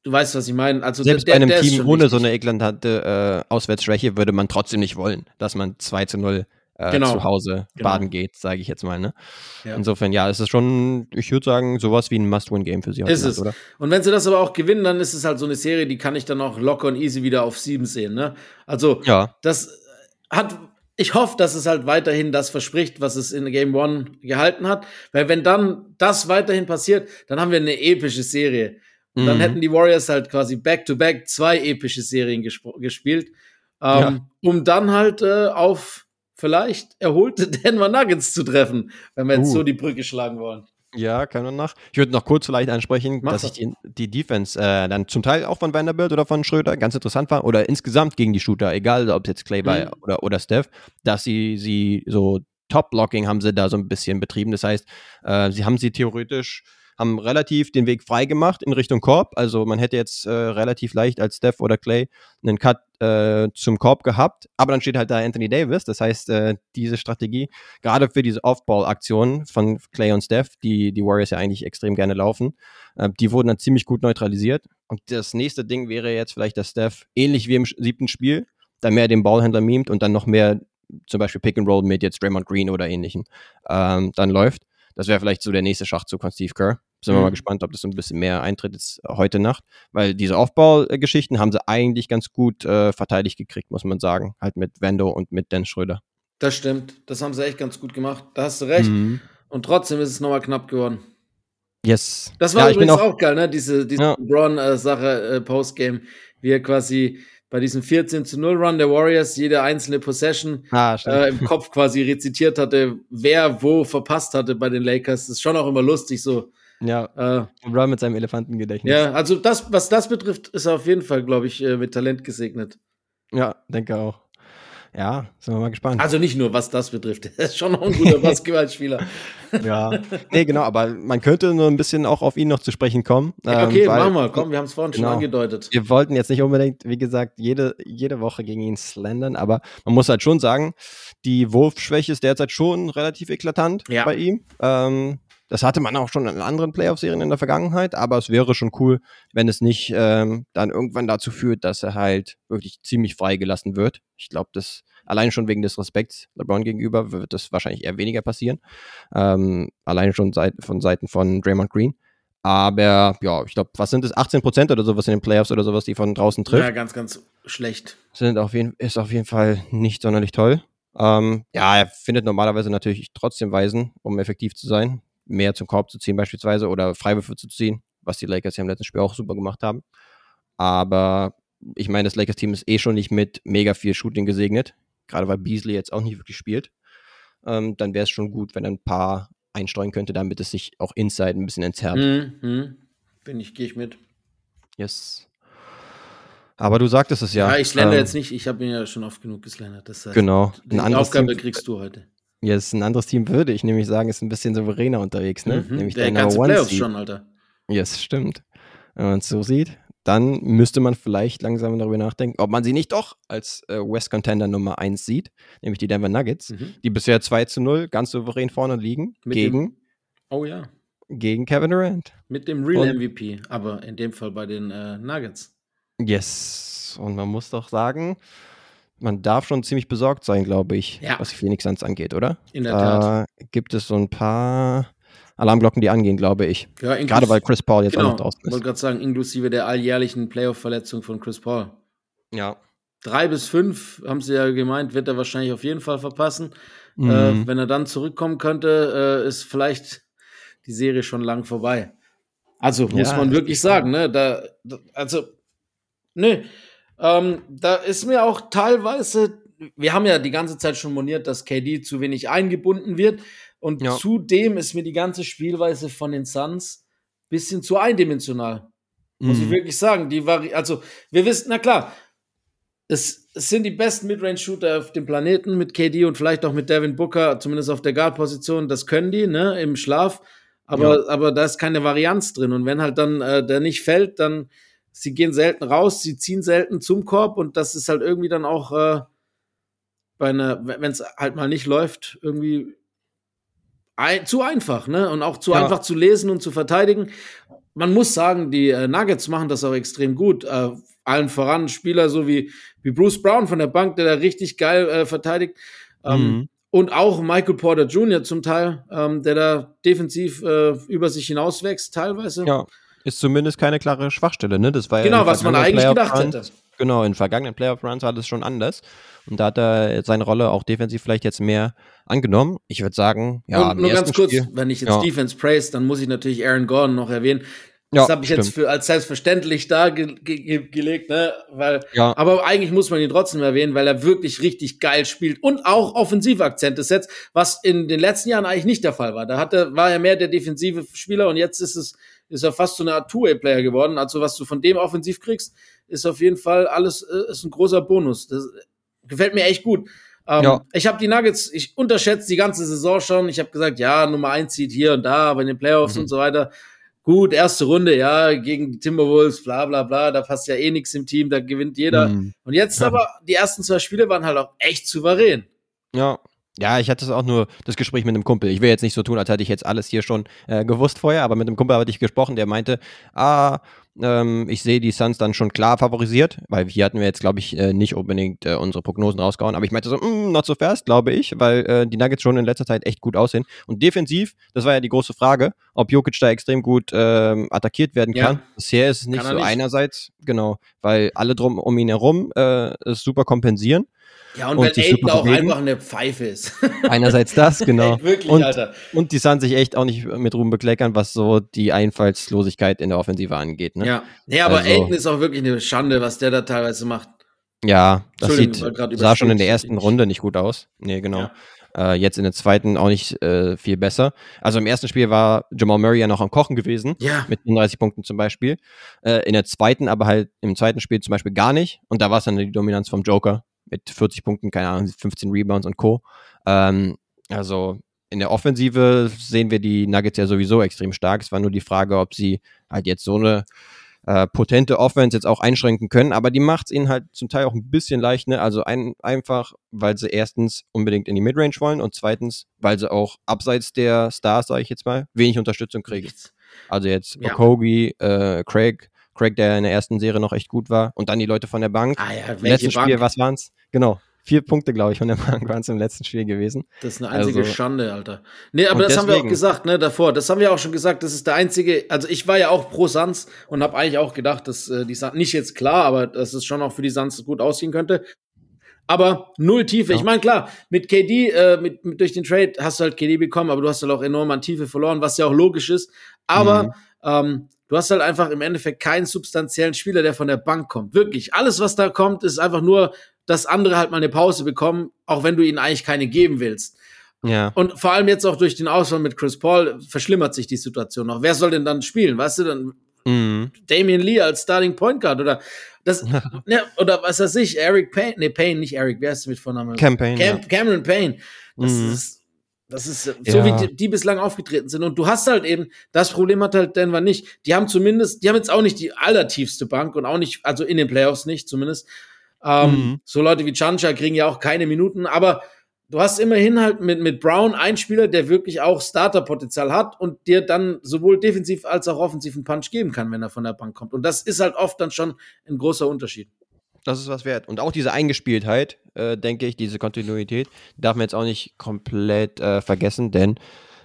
du weißt, was ich meine. Also Selbst der, bei einem Team ohne wichtig. so eine eklatante äh, Auswärtsschwäche würde man trotzdem nicht wollen, dass man 2 zu 0 äh, genau. zu Hause genau. baden geht, sage ich jetzt mal. Ne? Ja. Insofern, ja, es ist schon, ich würde sagen, sowas wie ein Must-Win-Game für sie. Ist es. Oder? Und wenn sie das aber auch gewinnen, dann ist es halt so eine Serie, die kann ich dann auch locker und easy wieder auf sieben sehen. Ne? Also, ja. das hat ich hoffe, dass es halt weiterhin das verspricht, was es in Game One gehalten hat. Weil wenn dann das weiterhin passiert, dann haben wir eine epische Serie. Und mhm. dann hätten die Warriors halt quasi back-to-back -back zwei epische Serien gespielt, ähm, ja. um dann halt äh, auf vielleicht erholte Denver Nuggets zu treffen, wenn wir jetzt uh. so die Brücke schlagen wollen. Ja, kann man nach. Ich würde noch kurz vielleicht ansprechen, Mach dass das. ich die, die Defense äh, dann zum Teil auch von Vanderbilt oder von Schröder ganz interessant war oder insgesamt gegen die Shooter, egal ob es jetzt Clay war mhm. oder, oder Steph, dass sie, sie so Top-Blocking haben sie da so ein bisschen betrieben. Das heißt, äh, sie haben sie theoretisch haben relativ den Weg frei gemacht in Richtung Korb. Also man hätte jetzt äh, relativ leicht als Steph oder Clay einen Cut äh, zum Korb gehabt, aber dann steht halt da Anthony Davis. Das heißt, äh, diese Strategie, gerade für diese Off-Ball-Aktionen von Clay und Steph, die die Warriors ja eigentlich extrem gerne laufen, äh, die wurden dann ziemlich gut neutralisiert. Und das nächste Ding wäre jetzt vielleicht, dass Steph, ähnlich wie im siebten Spiel, dann mehr den Ballhändler mimt und dann noch mehr zum Beispiel Pick and Roll mit jetzt Draymond Green oder ähnlichen ähm, dann läuft. Das wäre vielleicht so der nächste Schachzug von Steve Kerr. Sind wir mal Mhm. gespannt, ob das so ein bisschen mehr eintritt jetzt heute Nacht, weil diese Aufbaugeschichten haben sie eigentlich ganz gut äh, verteidigt gekriegt, muss man sagen. Halt mit Vendo und mit Dennis Schröder. Das stimmt. Das haben sie echt ganz gut gemacht. Da hast du recht. Mhm. Und trotzdem ist es nochmal knapp geworden. Yes. Das war ja, übrigens auch, auch, geil, ne? Diese, diese Ja. LeBron-Sache äh, Postgame, wie er quasi bei diesem 14 zu 0 Run der Warriors jede einzelne Possession Ah, äh, im Kopf quasi rezitiert hatte, wer wo verpasst hatte bei den Lakers. Das ist schon auch immer lustig so. Ja, Äh, LeBron mit seinem Elefantengedächtnis. ja, also das, was das betrifft, ist er auf jeden Fall, glaube ich, äh, mit Talent gesegnet. ja, denke auch. Ja, sind wir mal gespannt. Also nicht nur, was das betrifft. Er ist schon noch ein guter Basketballspieler. ja. Nee, genau, aber man könnte nur ein bisschen auch auf ihn noch zu sprechen kommen. Ja, ähm, okay, weil- machen wir. Komm, wir haben es vorhin Genau. schon angedeutet. wir wollten jetzt nicht unbedingt, wie gesagt, jede, jede Woche gegen ihn slendern, aber man muss halt schon sagen, die Wurfschwäche ist derzeit schon relativ eklatant Ja. bei ihm. Ähm, das hatte man auch schon in anderen Playoff-Serien in der Vergangenheit, aber es wäre schon cool, wenn es nicht ähm, dann irgendwann dazu führt, dass er halt wirklich ziemlich freigelassen wird. Ich glaube, das allein schon wegen des Respekts LeBron gegenüber wird das wahrscheinlich eher weniger passieren. Ähm, allein schon seit, von Seiten von Draymond Green. Aber ja, ich glaube, was sind es? 18 Prozent oder sowas in den Playoffs oder sowas, die von draußen trifft. Ja, ganz, ganz schlecht. Sind auf jeden, ist auf jeden Fall nicht sonderlich toll. Ähm, ja, er findet normalerweise natürlich trotzdem Weisen, um effektiv zu sein, mehr zum Korb zu ziehen beispielsweise oder Freiwürfe zu ziehen, was die Lakers ja im letzten Spiel auch super gemacht haben. Aber ich meine, das Lakers-Team ist eh schon nicht mit mega viel Shooting gesegnet, gerade weil Beasley jetzt auch nicht wirklich spielt. Ähm, dann wäre es schon gut, wenn er ein paar einstreuen könnte, damit es sich auch inside ein bisschen entzerrt. Hm, hm. Bin ich, gehe ich mit. Yes. Aber du sagtest es ja. Ja, ich slender ähm, jetzt nicht. Ich habe ihn ja schon oft genug geslendert. Das heißt, Genau. Die Aufgabe Team, kriegst du heute. Yes, ein anderes Team würde ich nämlich sagen, ist ein bisschen souveräner unterwegs, ne? Mhm. Nämlich Der ganze One Playoffs Seed. schon, Alter. Yes, stimmt. Wenn man es so sieht, dann müsste man vielleicht langsam darüber nachdenken, ob man sie nicht doch als äh, West Contender Nummer 1 sieht, nämlich die Denver Nuggets, Mhm. die bisher 2 zu 0 ganz souverän vorne liegen, Mit gegen, Oh ja. gegen Kevin Durant. Mit dem Real Und- MVP, aber in dem Fall bei den äh, Nuggets. Yes. Und man muss doch sagen, man darf schon ziemlich besorgt sein, glaube ich, Ja. was die Phoenix Suns angeht, oder? In der Tat. Da gibt es so ein paar Alarmglocken, die angehen, glaube ich. Ja, Gerade weil Chris Paul jetzt auch genau, noch draußen wollte ist. gerade sagen, inklusive der alljährlichen Playoff-Verletzung von Chris Paul. Ja. Drei bis fünf, haben sie ja gemeint, wird er wahrscheinlich auf jeden Fall verpassen. Mhm. Äh, wenn er dann zurückkommen könnte, äh, ist vielleicht die Serie schon lang vorbei. Also muss Ja, man wirklich sagen, ne? Da, da, also, ne, ähm, da ist mir auch teilweise, wir haben ja die ganze Zeit schon moniert, dass KD zu wenig eingebunden wird. Und Ja. zudem ist mir die ganze Spielweise von den Suns bisschen zu eindimensional. Muss ich Mhm. wirklich sagen. Die Vari also, wir wissen, na klar, es, es sind die besten Midrange-Shooter auf dem Planeten mit KD und vielleicht auch mit Devin Booker, zumindest auf der Guard-Position. Das können die, ne, im Schlaf. Aber, aber da ist keine Varianz drin. Und wenn halt dann äh, der nicht fällt, dann sie gehen selten raus, sie ziehen selten zum Korb und das ist halt irgendwie dann auch äh, bei einer, wenn es halt mal nicht läuft, irgendwie ein, zu einfach, ne? Und auch zu Ja. einfach zu lesen und zu verteidigen. Man muss sagen, die äh, Nuggets machen das auch extrem gut. Äh, allen voran Spieler so wie, wie Bruce Brown von der Bank, der da richtig geil äh, verteidigt. Ähm, Mhm. Und auch Michael Porter Jr. zum Teil, ähm, der da defensiv äh, über sich hinauswächst, teilweise. Ja, ist zumindest keine klare Schwachstelle, ne? Das war ja Genau, in was man eigentlich gedacht Playoff-Runs- hätte. Genau, in vergangenen Playoff-Runs war das schon anders. Und da hat er seine Rolle auch defensiv vielleicht jetzt mehr angenommen. Ich würde sagen, ja, und nur ganz kurz, Spiel, wenn ich jetzt Ja. Defense praise, dann muss ich natürlich Aaron Gordon noch erwähnen. Ja, Das habe ich jetzt stimmt. für als selbstverständlich dargelegt, ge ge gelegt, ne? Weil, Ja. aber eigentlich muss man ihn trotzdem erwähnen, weil er wirklich richtig geil spielt und auch offensive Akzente setzt, was in den letzten Jahren eigentlich nicht der Fall war. Da hatte, war er mehr der defensive Spieler und jetzt ist es, ist er fast so eine Art Two-Way-Player geworden. Also was du von dem offensiv kriegst, ist auf jeden Fall alles, äh, ist ein großer Bonus. Das gefällt mir echt gut. Ähm, Ja. Ich habe die Nuggets, ich unterschätze die ganze Saison schon. Ich habe gesagt, ja, Nummer eins zieht hier und da, aber in den Playoffs Mhm. und so weiter. gut, erste Runde, ja, gegen die Timberwolves, bla bla bla, da passt ja eh nichts im Team, da gewinnt jeder. Mhm. Und jetzt aber, die ersten zwei Spiele waren halt auch echt souverän. Ja. Ja, ich hatte es auch nur das Gespräch mit einem Kumpel. Ich will jetzt nicht so tun, als hätte ich jetzt alles hier schon äh, gewusst vorher, aber mit einem Kumpel hatte ich gesprochen, der meinte, ah, ähm, ich sehe die Suns dann schon klar favorisiert, weil hier hatten wir jetzt, glaube ich, äh, nicht unbedingt äh, unsere Prognosen rausgehauen, aber ich meinte so, mm, not so fast, glaube ich, weil äh, die Nuggets schon in letzter Zeit echt gut aussehen. Und defensiv, das war ja die große Frage, ob Jokic da extrem gut ähm, attackiert werden Ja. kann. Bisher ist es nicht Kann so nicht. einerseits, genau, weil alle drum um ihn herum äh, es super kompensieren. Ja, und, Und wenn Aiden auch einfach eine Pfeife ist. Einerseits das, genau. Ey, wirklich, und, Alter. und die Suns sich echt auch nicht mit Ruhm bekleckern, was so die Einfallslosigkeit in der Offensive angeht. Ne? Ja. Nee, aber Also- Aiden ist auch wirklich eine Schande, was der da teilweise macht. Ja, das sieht, sah schon in der ersten Runde nicht gut aus. Nee, genau. Ja. Äh, jetzt in der zweiten auch nicht äh, viel besser. Also im ersten Spiel war Jamal Murray ja noch am Kochen gewesen, Ja. mit 35 Punkten zum Beispiel. Äh, in der zweiten aber halt im zweiten Spiel zum Beispiel gar nicht. Und da war es dann die Dominanz vom Joker mit 40 Punkten, keine Ahnung, 15 Rebounds und Co. Ähm, also in der Offensive sehen wir die Nuggets ja sowieso extrem stark. Es war nur die Frage, ob sie halt jetzt so eine äh, potente Offense jetzt auch einschränken können, aber die macht es ihnen halt zum Teil auch ein bisschen leicht, ne? Also ein, einfach, weil sie erstens unbedingt in die Midrange wollen und zweitens, weil sie auch abseits der Stars, sage ich jetzt mal, wenig Unterstützung kriegen. Also jetzt Ja. Okogie, äh, Craig, Craig, der in der ersten Serie noch echt gut war und dann die Leute von der Bank. Ah ja, Im letzten Bank? Spiel, was waren's? Genau. Vier Punkte, glaube ich, von der Bank waren es im letzten Spiel gewesen. Das ist eine einzige Also- Schande, Alter. Nee, aber das haben wir auch deswegen- gesagt, ne, davor. Das haben wir auch schon gesagt, das ist der einzige, also ich war ja auch pro Suns und habe eigentlich auch gedacht, dass äh, die Suns, nicht jetzt klar, aber dass es schon auch für die Suns gut aussehen könnte. Aber null Tiefe. Ja. Ich meine, klar, mit KD, äh, mit, mit, durch den Trade hast du halt KD bekommen, aber du hast halt auch enorm an Tiefe verloren, was ja auch logisch ist. Aber Mhm. ähm, du hast halt einfach im Endeffekt keinen substanziellen Spieler, der von der Bank kommt. Wirklich. Alles, was da kommt, ist einfach nur, dass andere halt mal eine Pause bekommen, auch wenn du ihnen eigentlich keine geben willst. Ja. Und vor allem jetzt auch durch den Ausfall mit Chris Paul verschlimmert sich die Situation noch. Wer soll denn dann spielen? Weißt du, dann Mhm. Damian Lee als Starting Point Guard oder das, ne, oder was weiß ich, Eric Payne, nee, Payne, nicht Eric, wer ist mit Vornamen? Campaign. Cam, Cameron Payne. Das Mhm. ist, das ist so, Ja. wie die, die bislang aufgetreten sind. Und du hast halt eben, das Problem hat halt Denver nicht. Die haben zumindest, die haben jetzt auch nicht die allertiefste Bank und auch nicht, also in den Playoffs nicht zumindest. Ähm, Mhm. So Leute wie Chancha kriegen ja auch keine Minuten, aber du hast immerhin halt mit, mit Brown einen Spieler, der wirklich auch Starterpotenzial hat und dir dann sowohl defensiv als auch offensiv einen Punch geben kann, wenn er von der Bank kommt. Und das ist halt oft dann schon ein großer Unterschied. Das ist was wert. Und auch diese Eingespieltheit, äh, denke ich, diese Kontinuität, darf man jetzt auch nicht komplett äh, vergessen, denn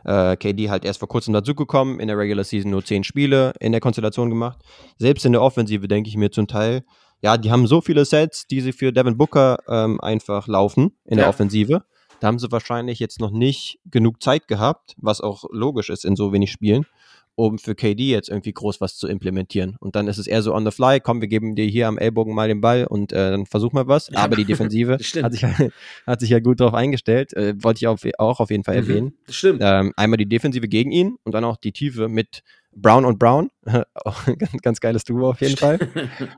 äh, KD halt erst vor kurzem dazugekommen, in der Regular Season nur zehn Spiele in der Konstellation gemacht. Selbst in der Offensive denke ich mir zum Teil, ja, die haben so viele Sets, die sie für Devin Booker ähm, einfach laufen in Ja. der Offensive. Da haben sie wahrscheinlich jetzt noch nicht genug Zeit gehabt, was auch logisch ist in so wenig Spielen, um für KD jetzt irgendwie groß was zu implementieren. Und dann ist es eher so on the fly, komm, wir geben dir hier am Ellbogen mal den Ball und äh, dann versuch mal was. Ja, Aber die Defensive hat sich, hat sich ja gut darauf eingestellt. Äh, wollte ich auf, auch auf jeden Fall erwähnen. Mhm, das stimmt. Ähm, einmal die Defensive gegen ihn und dann auch die Tiefe mit Brown und Brown. Auch ein ganz, ganz geiles Duo auf jeden Fall.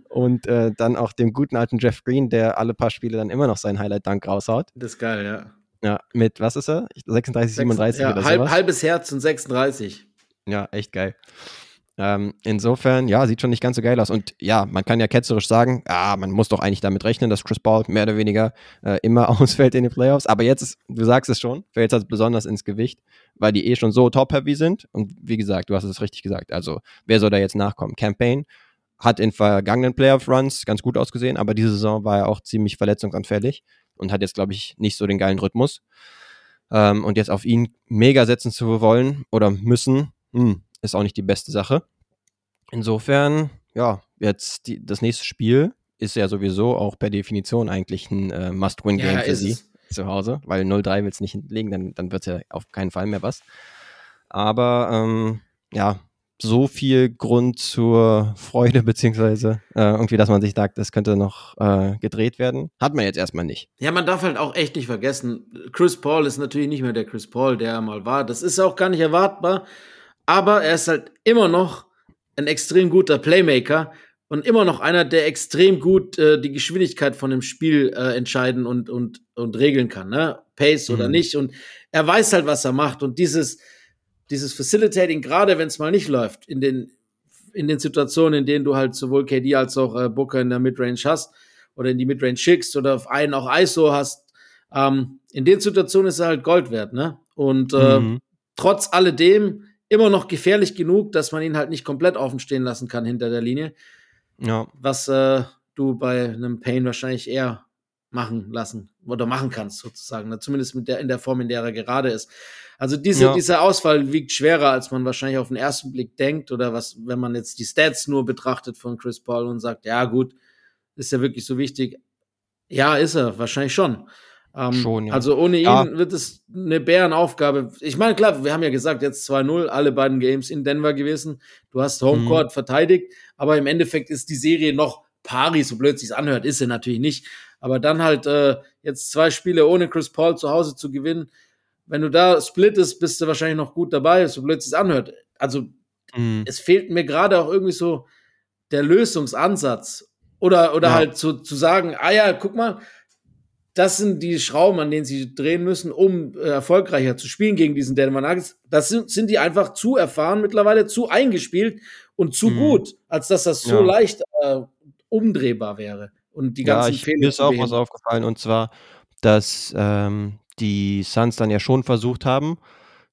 Und äh, dann auch dem guten alten Jeff Green, der alle paar Spiele dann immer noch seinen Highlight-Dank raushaut. Das ist geil, ja. Ja, mit, was ist er? 36, 37 ja, oder halb, halbes Herz und 36. Ja, echt geil. Ähm, insofern, ja, sieht schon nicht ganz so geil aus. Und ja, man kann ja ketzerisch sagen, ah, man muss doch eigentlich damit rechnen, dass Chris Paul mehr oder weniger äh, immer ausfällt in den Playoffs. Aber jetzt ist, du sagst es schon, fällt jetzt besonders ins Gewicht, weil die eh schon so top-heavy sind. Und wie gesagt, du hast es richtig gesagt. Also, wer soll da jetzt nachkommen? Campaign hat in vergangenen Playoff-Runs ganz gut ausgesehen, aber diese Saison war er auch ziemlich verletzungsanfällig und hat jetzt, glaube ich, nicht so den geilen Rhythmus. Ähm, und jetzt auf ihn mega setzen zu wollen oder müssen, hm, ist auch nicht die beste Sache. Insofern, ja, jetzt die, das nächste Spiel ist ja sowieso auch per Definition eigentlich ein äh, Must-Win-Game Ja, für sie zu Hause, weil 0-3 will es nicht hinlegen, dann, dann wird es ja auf keinen Fall mehr was. Aber ähm, ja, so viel Grund zur Freude, beziehungsweise äh, irgendwie, dass man sich sagt, das könnte noch äh, gedreht werden, hat man jetzt erstmal nicht. Ja, man darf halt auch echt nicht vergessen, Chris Paul ist natürlich nicht mehr der Chris Paul, der er mal war. Das ist auch gar nicht erwartbar. Aber er ist halt immer noch ein extrem guter Playmaker und immer noch einer, der extrem gut äh, die Geschwindigkeit von dem Spiel äh, entscheiden und, und, und regeln kann, ne? Pace oder Mhm. nicht. Und er weiß halt, was er macht. Und dieses, dieses Facilitating, gerade wenn es mal nicht läuft, in den, in den Situationen, in denen du halt sowohl KD als auch äh, Booker in der Midrange hast oder in die Midrange schickst oder auf einen auch ISO hast, ähm, in den Situationen ist er halt Gold wert, ne? Und äh, mhm. trotz alledem immer noch gefährlich genug, dass man ihn halt nicht komplett offen stehen lassen kann hinter der Linie. Ja. Was äh, du bei einem Payne wahrscheinlich eher machen lassen oder machen kannst, sozusagen. Ne? Zumindest mit der, in der Form, in der er gerade ist. Also diese, ja. dieser Ausfall wiegt schwerer, als man wahrscheinlich auf den ersten Blick denkt oder was, wenn man jetzt die Stats nur betrachtet von Chris Paul und sagt, ja gut, ist ja wirklich so wichtig. Ja, ist er, wahrscheinlich schon. Ähm, schon, ja. Also ohne ihn ja. wird es eine Bärenaufgabe. Ich meine, klar, wir haben ja gesagt, jetzt 2-0, alle beiden Games in Denver gewesen. Du hast Homecourt mhm. verteidigt, aber im Endeffekt ist die Serie noch pari, so blöd sich anhört, ist sie natürlich nicht. Aber dann halt äh, jetzt zwei Spiele ohne Chris Paul zu Hause zu gewinnen, wenn du da splittest, bist du wahrscheinlich noch gut dabei, so blöd sich anhört. Also mhm. es fehlt mir gerade auch irgendwie so der Lösungsansatz. Oder, oder ja. halt zu, zu sagen, ah ja, guck mal, das sind die Schrauben, an denen sie drehen müssen, um äh, erfolgreicher zu spielen gegen diesen Denver Nuggets. Das sind, sind die einfach zu erfahren mittlerweile, zu eingespielt und zu mhm. gut, als dass das so ja. leicht äh, umdrehbar wäre. Und die ganzen ja, ich, Fehler. Mir ist auch was aufgefallen, und zwar, dass ähm, die Suns dann ja schon versucht haben,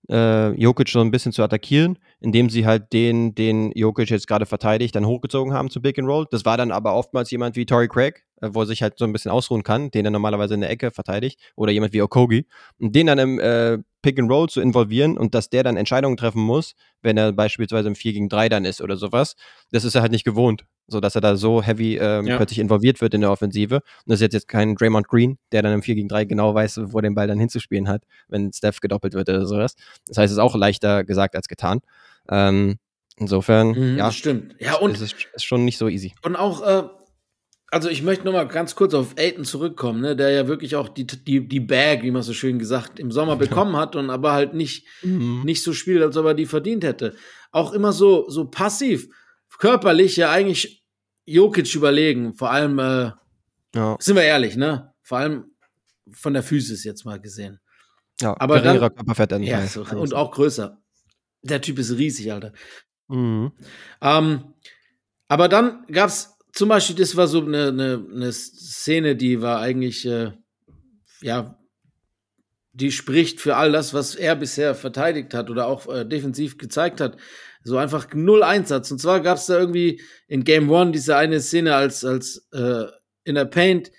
äh, Jokic so ein bisschen zu attackieren, indem sie halt den, den Jokic jetzt gerade verteidigt, dann hochgezogen haben zu Big and Roll. Das war dann aber oftmals jemand wie Torrey Craig, äh, wo er sich halt so ein bisschen ausruhen kann, den er normalerweise in der Ecke verteidigt, oder jemand wie Okogi, und den dann im äh, Pick and Roll zu involvieren und dass der dann Entscheidungen treffen muss, wenn er beispielsweise im 4 gegen 3 dann ist oder sowas, das ist er halt nicht gewohnt, so dass er da so heavy ähm, ja. plötzlich involviert wird in der Offensive. Und das ist jetzt, jetzt kein Draymond Green, der dann im 4 gegen 3 genau weiß, wo den Ball dann hinzuspielen hat, wenn Steph gedoppelt wird oder sowas. Das heißt, es ist auch leichter gesagt als getan. Ähm, insofern, mhm, ja, stimmt. Ja, und es ist, ist, schon nicht so easy. Und auch äh, also ich möchte noch mal ganz kurz auf Aiton zurückkommen, ne, der ja wirklich auch die, die, die Bag, wie man so schön gesagt, im Sommer bekommen hat und aber halt nicht, mhm. nicht so spielt, als ob er die verdient hätte. Auch immer so, so passiv, körperlich ja eigentlich Jokic überlegen, vor allem, äh, ja. sind wir ehrlich, ne? Vor allem von der Physis jetzt mal gesehen. Ja, aber dann, Körperfett ja, so, und auch größer. Der Typ ist riesig, Alter. Mhm. Ähm, aber dann gab's zum Beispiel, das war so eine, eine, eine Szene, die war eigentlich, äh, ja, die spricht für all das, was er bisher verteidigt hat oder auch äh, defensiv gezeigt hat. So einfach null Einsatz. Und zwar gab es da irgendwie in Game One diese eine Szene, als, als äh, in der Paint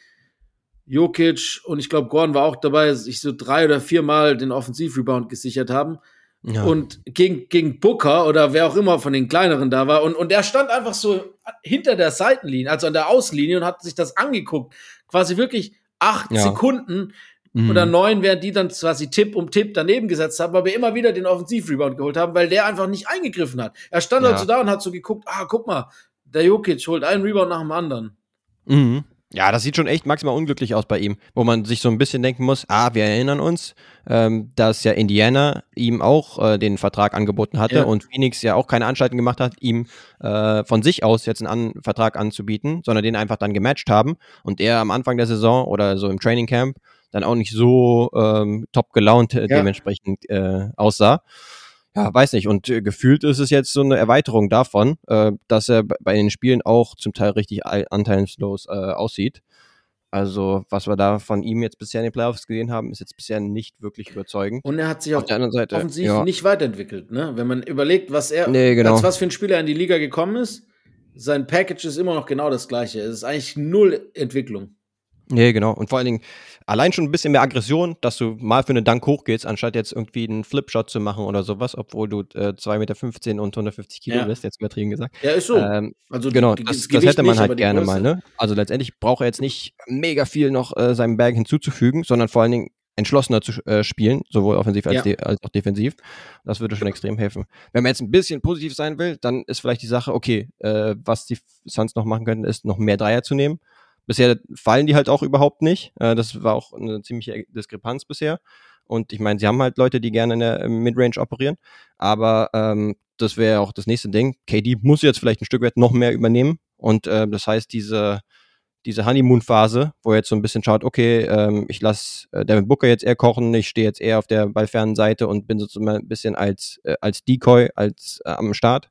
Jokic und ich glaube Gordon war auch dabei, sich so drei oder viermal den Offensivrebound gesichert haben. Ja. Und gegen, gegen Booker oder wer auch immer von den kleineren da war. Und, und er stand einfach so hinter der Seitenlinie, also an der Außenlinie und hat sich das angeguckt. Quasi wirklich acht ja. Sekunden mhm. oder neun, während die dann quasi Tipp um Tipp daneben gesetzt haben, weil wir immer wieder den Offensivrebound geholt haben, weil der einfach nicht eingegriffen hat. Er stand ja. halt so da und hat so geguckt, ah, guck mal, der Jokic holt einen Rebound nach dem anderen. Mhm. Ja, das sieht schon echt maximal unglücklich aus bei ihm, wo man sich so ein bisschen denken muss, ah, wir erinnern uns, ähm, dass ja Indiana ihm auch äh, den Vertrag angeboten hatte ja. und Phoenix ja auch keine Anstalten gemacht hat, ihm äh, von sich aus jetzt einen An Vertrag anzubieten, sondern den einfach dann gematcht haben und er am Anfang der Saison oder so im Training Camp dann auch nicht so ähm, top gelaunt äh, ja. dementsprechend äh, aussah ja, weiß nicht. Und äh, gefühlt ist es jetzt so eine Erweiterung davon, äh, dass er bei den Spielen auch zum Teil richtig anteilslos äh, aussieht. Also, was wir da von ihm jetzt bisher in den Playoffs gesehen haben, ist jetzt bisher nicht wirklich überzeugend. Und er hat sich auf, auf der anderen Seite offensiv ja. nicht weiterentwickelt, ne? Wenn man überlegt, was er, nee, genau. als was für ein Spieler in die Liga gekommen ist, sein Package ist immer noch genau das gleiche. Es ist eigentlich null Entwicklung. Nee, genau. Und vor allen Dingen allein schon ein bisschen mehr Aggression, dass du mal für eine Dank hochgehst, anstatt jetzt irgendwie einen Flipshot zu machen oder sowas, obwohl du äh, 2,15 Meter und 150 Kilo ja. bist, jetzt übertrieben gesagt. Ja, ist so. Ähm, also genau, das, das hätte man nicht, halt gerne mal, ne? Also letztendlich braucht er jetzt nicht mega viel noch äh, seinem Bag hinzuzufügen, sondern vor allen Dingen entschlossener zu äh, spielen, sowohl offensiv als, ja. als, auch defensiv. Das würde schon extrem helfen. Wenn man jetzt ein bisschen positiv sein will, dann ist vielleicht die Sache, okay, äh, was die Suns noch machen könnten, ist noch mehr Dreier zu nehmen. Bisher fallen die halt auch überhaupt nicht. Äh, das war auch eine ziemliche Diskrepanz bisher. Und ich meine, sie haben halt Leute, die gerne in der Midrange operieren. Aber ähm, das wäre auch das nächste Ding. KD muss jetzt vielleicht ein Stück weit noch mehr übernehmen. Und äh, das heißt, diese, diese Honeymoon-Phase, wo er jetzt so ein bisschen schaut, okay, ähm, ich lasse äh, Devin Booker jetzt eher kochen, ich stehe jetzt eher auf der ballfernen Seite und bin sozusagen ein bisschen als, äh, als Decoy als äh, am Start.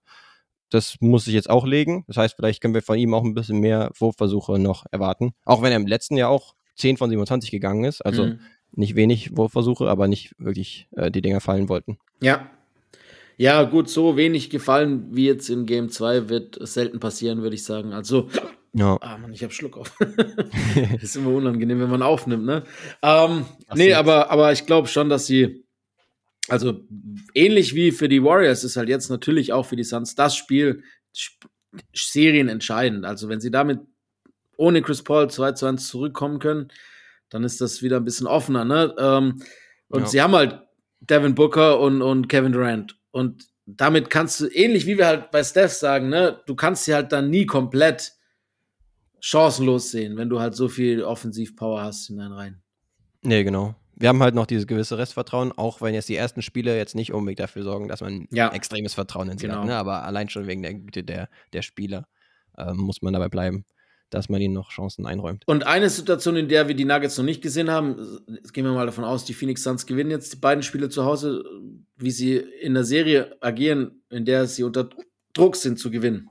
Das muss ich jetzt auch legen. Das heißt, vielleicht können wir von ihm auch ein bisschen mehr Wurfversuche noch erwarten. Auch wenn er im letzten Jahr auch 10 von 27 gegangen ist. Also mhm. nicht wenig Wurfversuche, aber nicht wirklich äh, die Dinger fallen wollten. Ja. Ja, gut, so wenig gefallen wie jetzt in Game 2 wird selten passieren, würde ich sagen. Also, ja. Ah, Mann, ich habe Schluck auf. ist immer unangenehm, wenn man aufnimmt, ne? Ähm, nee, aber, aber ich glaube schon, dass sie, also ähnlich wie für die Warriors ist halt jetzt natürlich auch für die Suns das Spiel Serien entscheidend. Also wenn sie damit ohne Chris Paul 2 zu 1 zurückkommen können, dann ist das wieder ein bisschen offener, ne? Ähm, und ja. sie haben halt Devin Booker und, und Kevin Durant. Und damit kannst du, ähnlich wie wir halt bei Steph sagen, ne, du kannst sie halt dann nie komplett chancenlos sehen, wenn du halt so viel Offensivpower hast in deinen Reihen. Nee, genau. Wir haben halt noch dieses gewisse Restvertrauen, auch wenn jetzt die ersten Spiele jetzt nicht unbedingt dafür sorgen, dass man ja. extremes Vertrauen in sie genau. hat. Ne? Aber allein schon wegen der Güte der, der Spieler ähm, muss man dabei bleiben, dass man ihnen noch Chancen einräumt. Und eine Situation, in der wir die Nuggets noch nicht gesehen haben, jetzt gehen wir mal davon aus, die Phoenix Suns gewinnen jetzt die beiden Spiele zu Hause, wie sie in der Serie agieren, in der sie unter Druck sind zu gewinnen.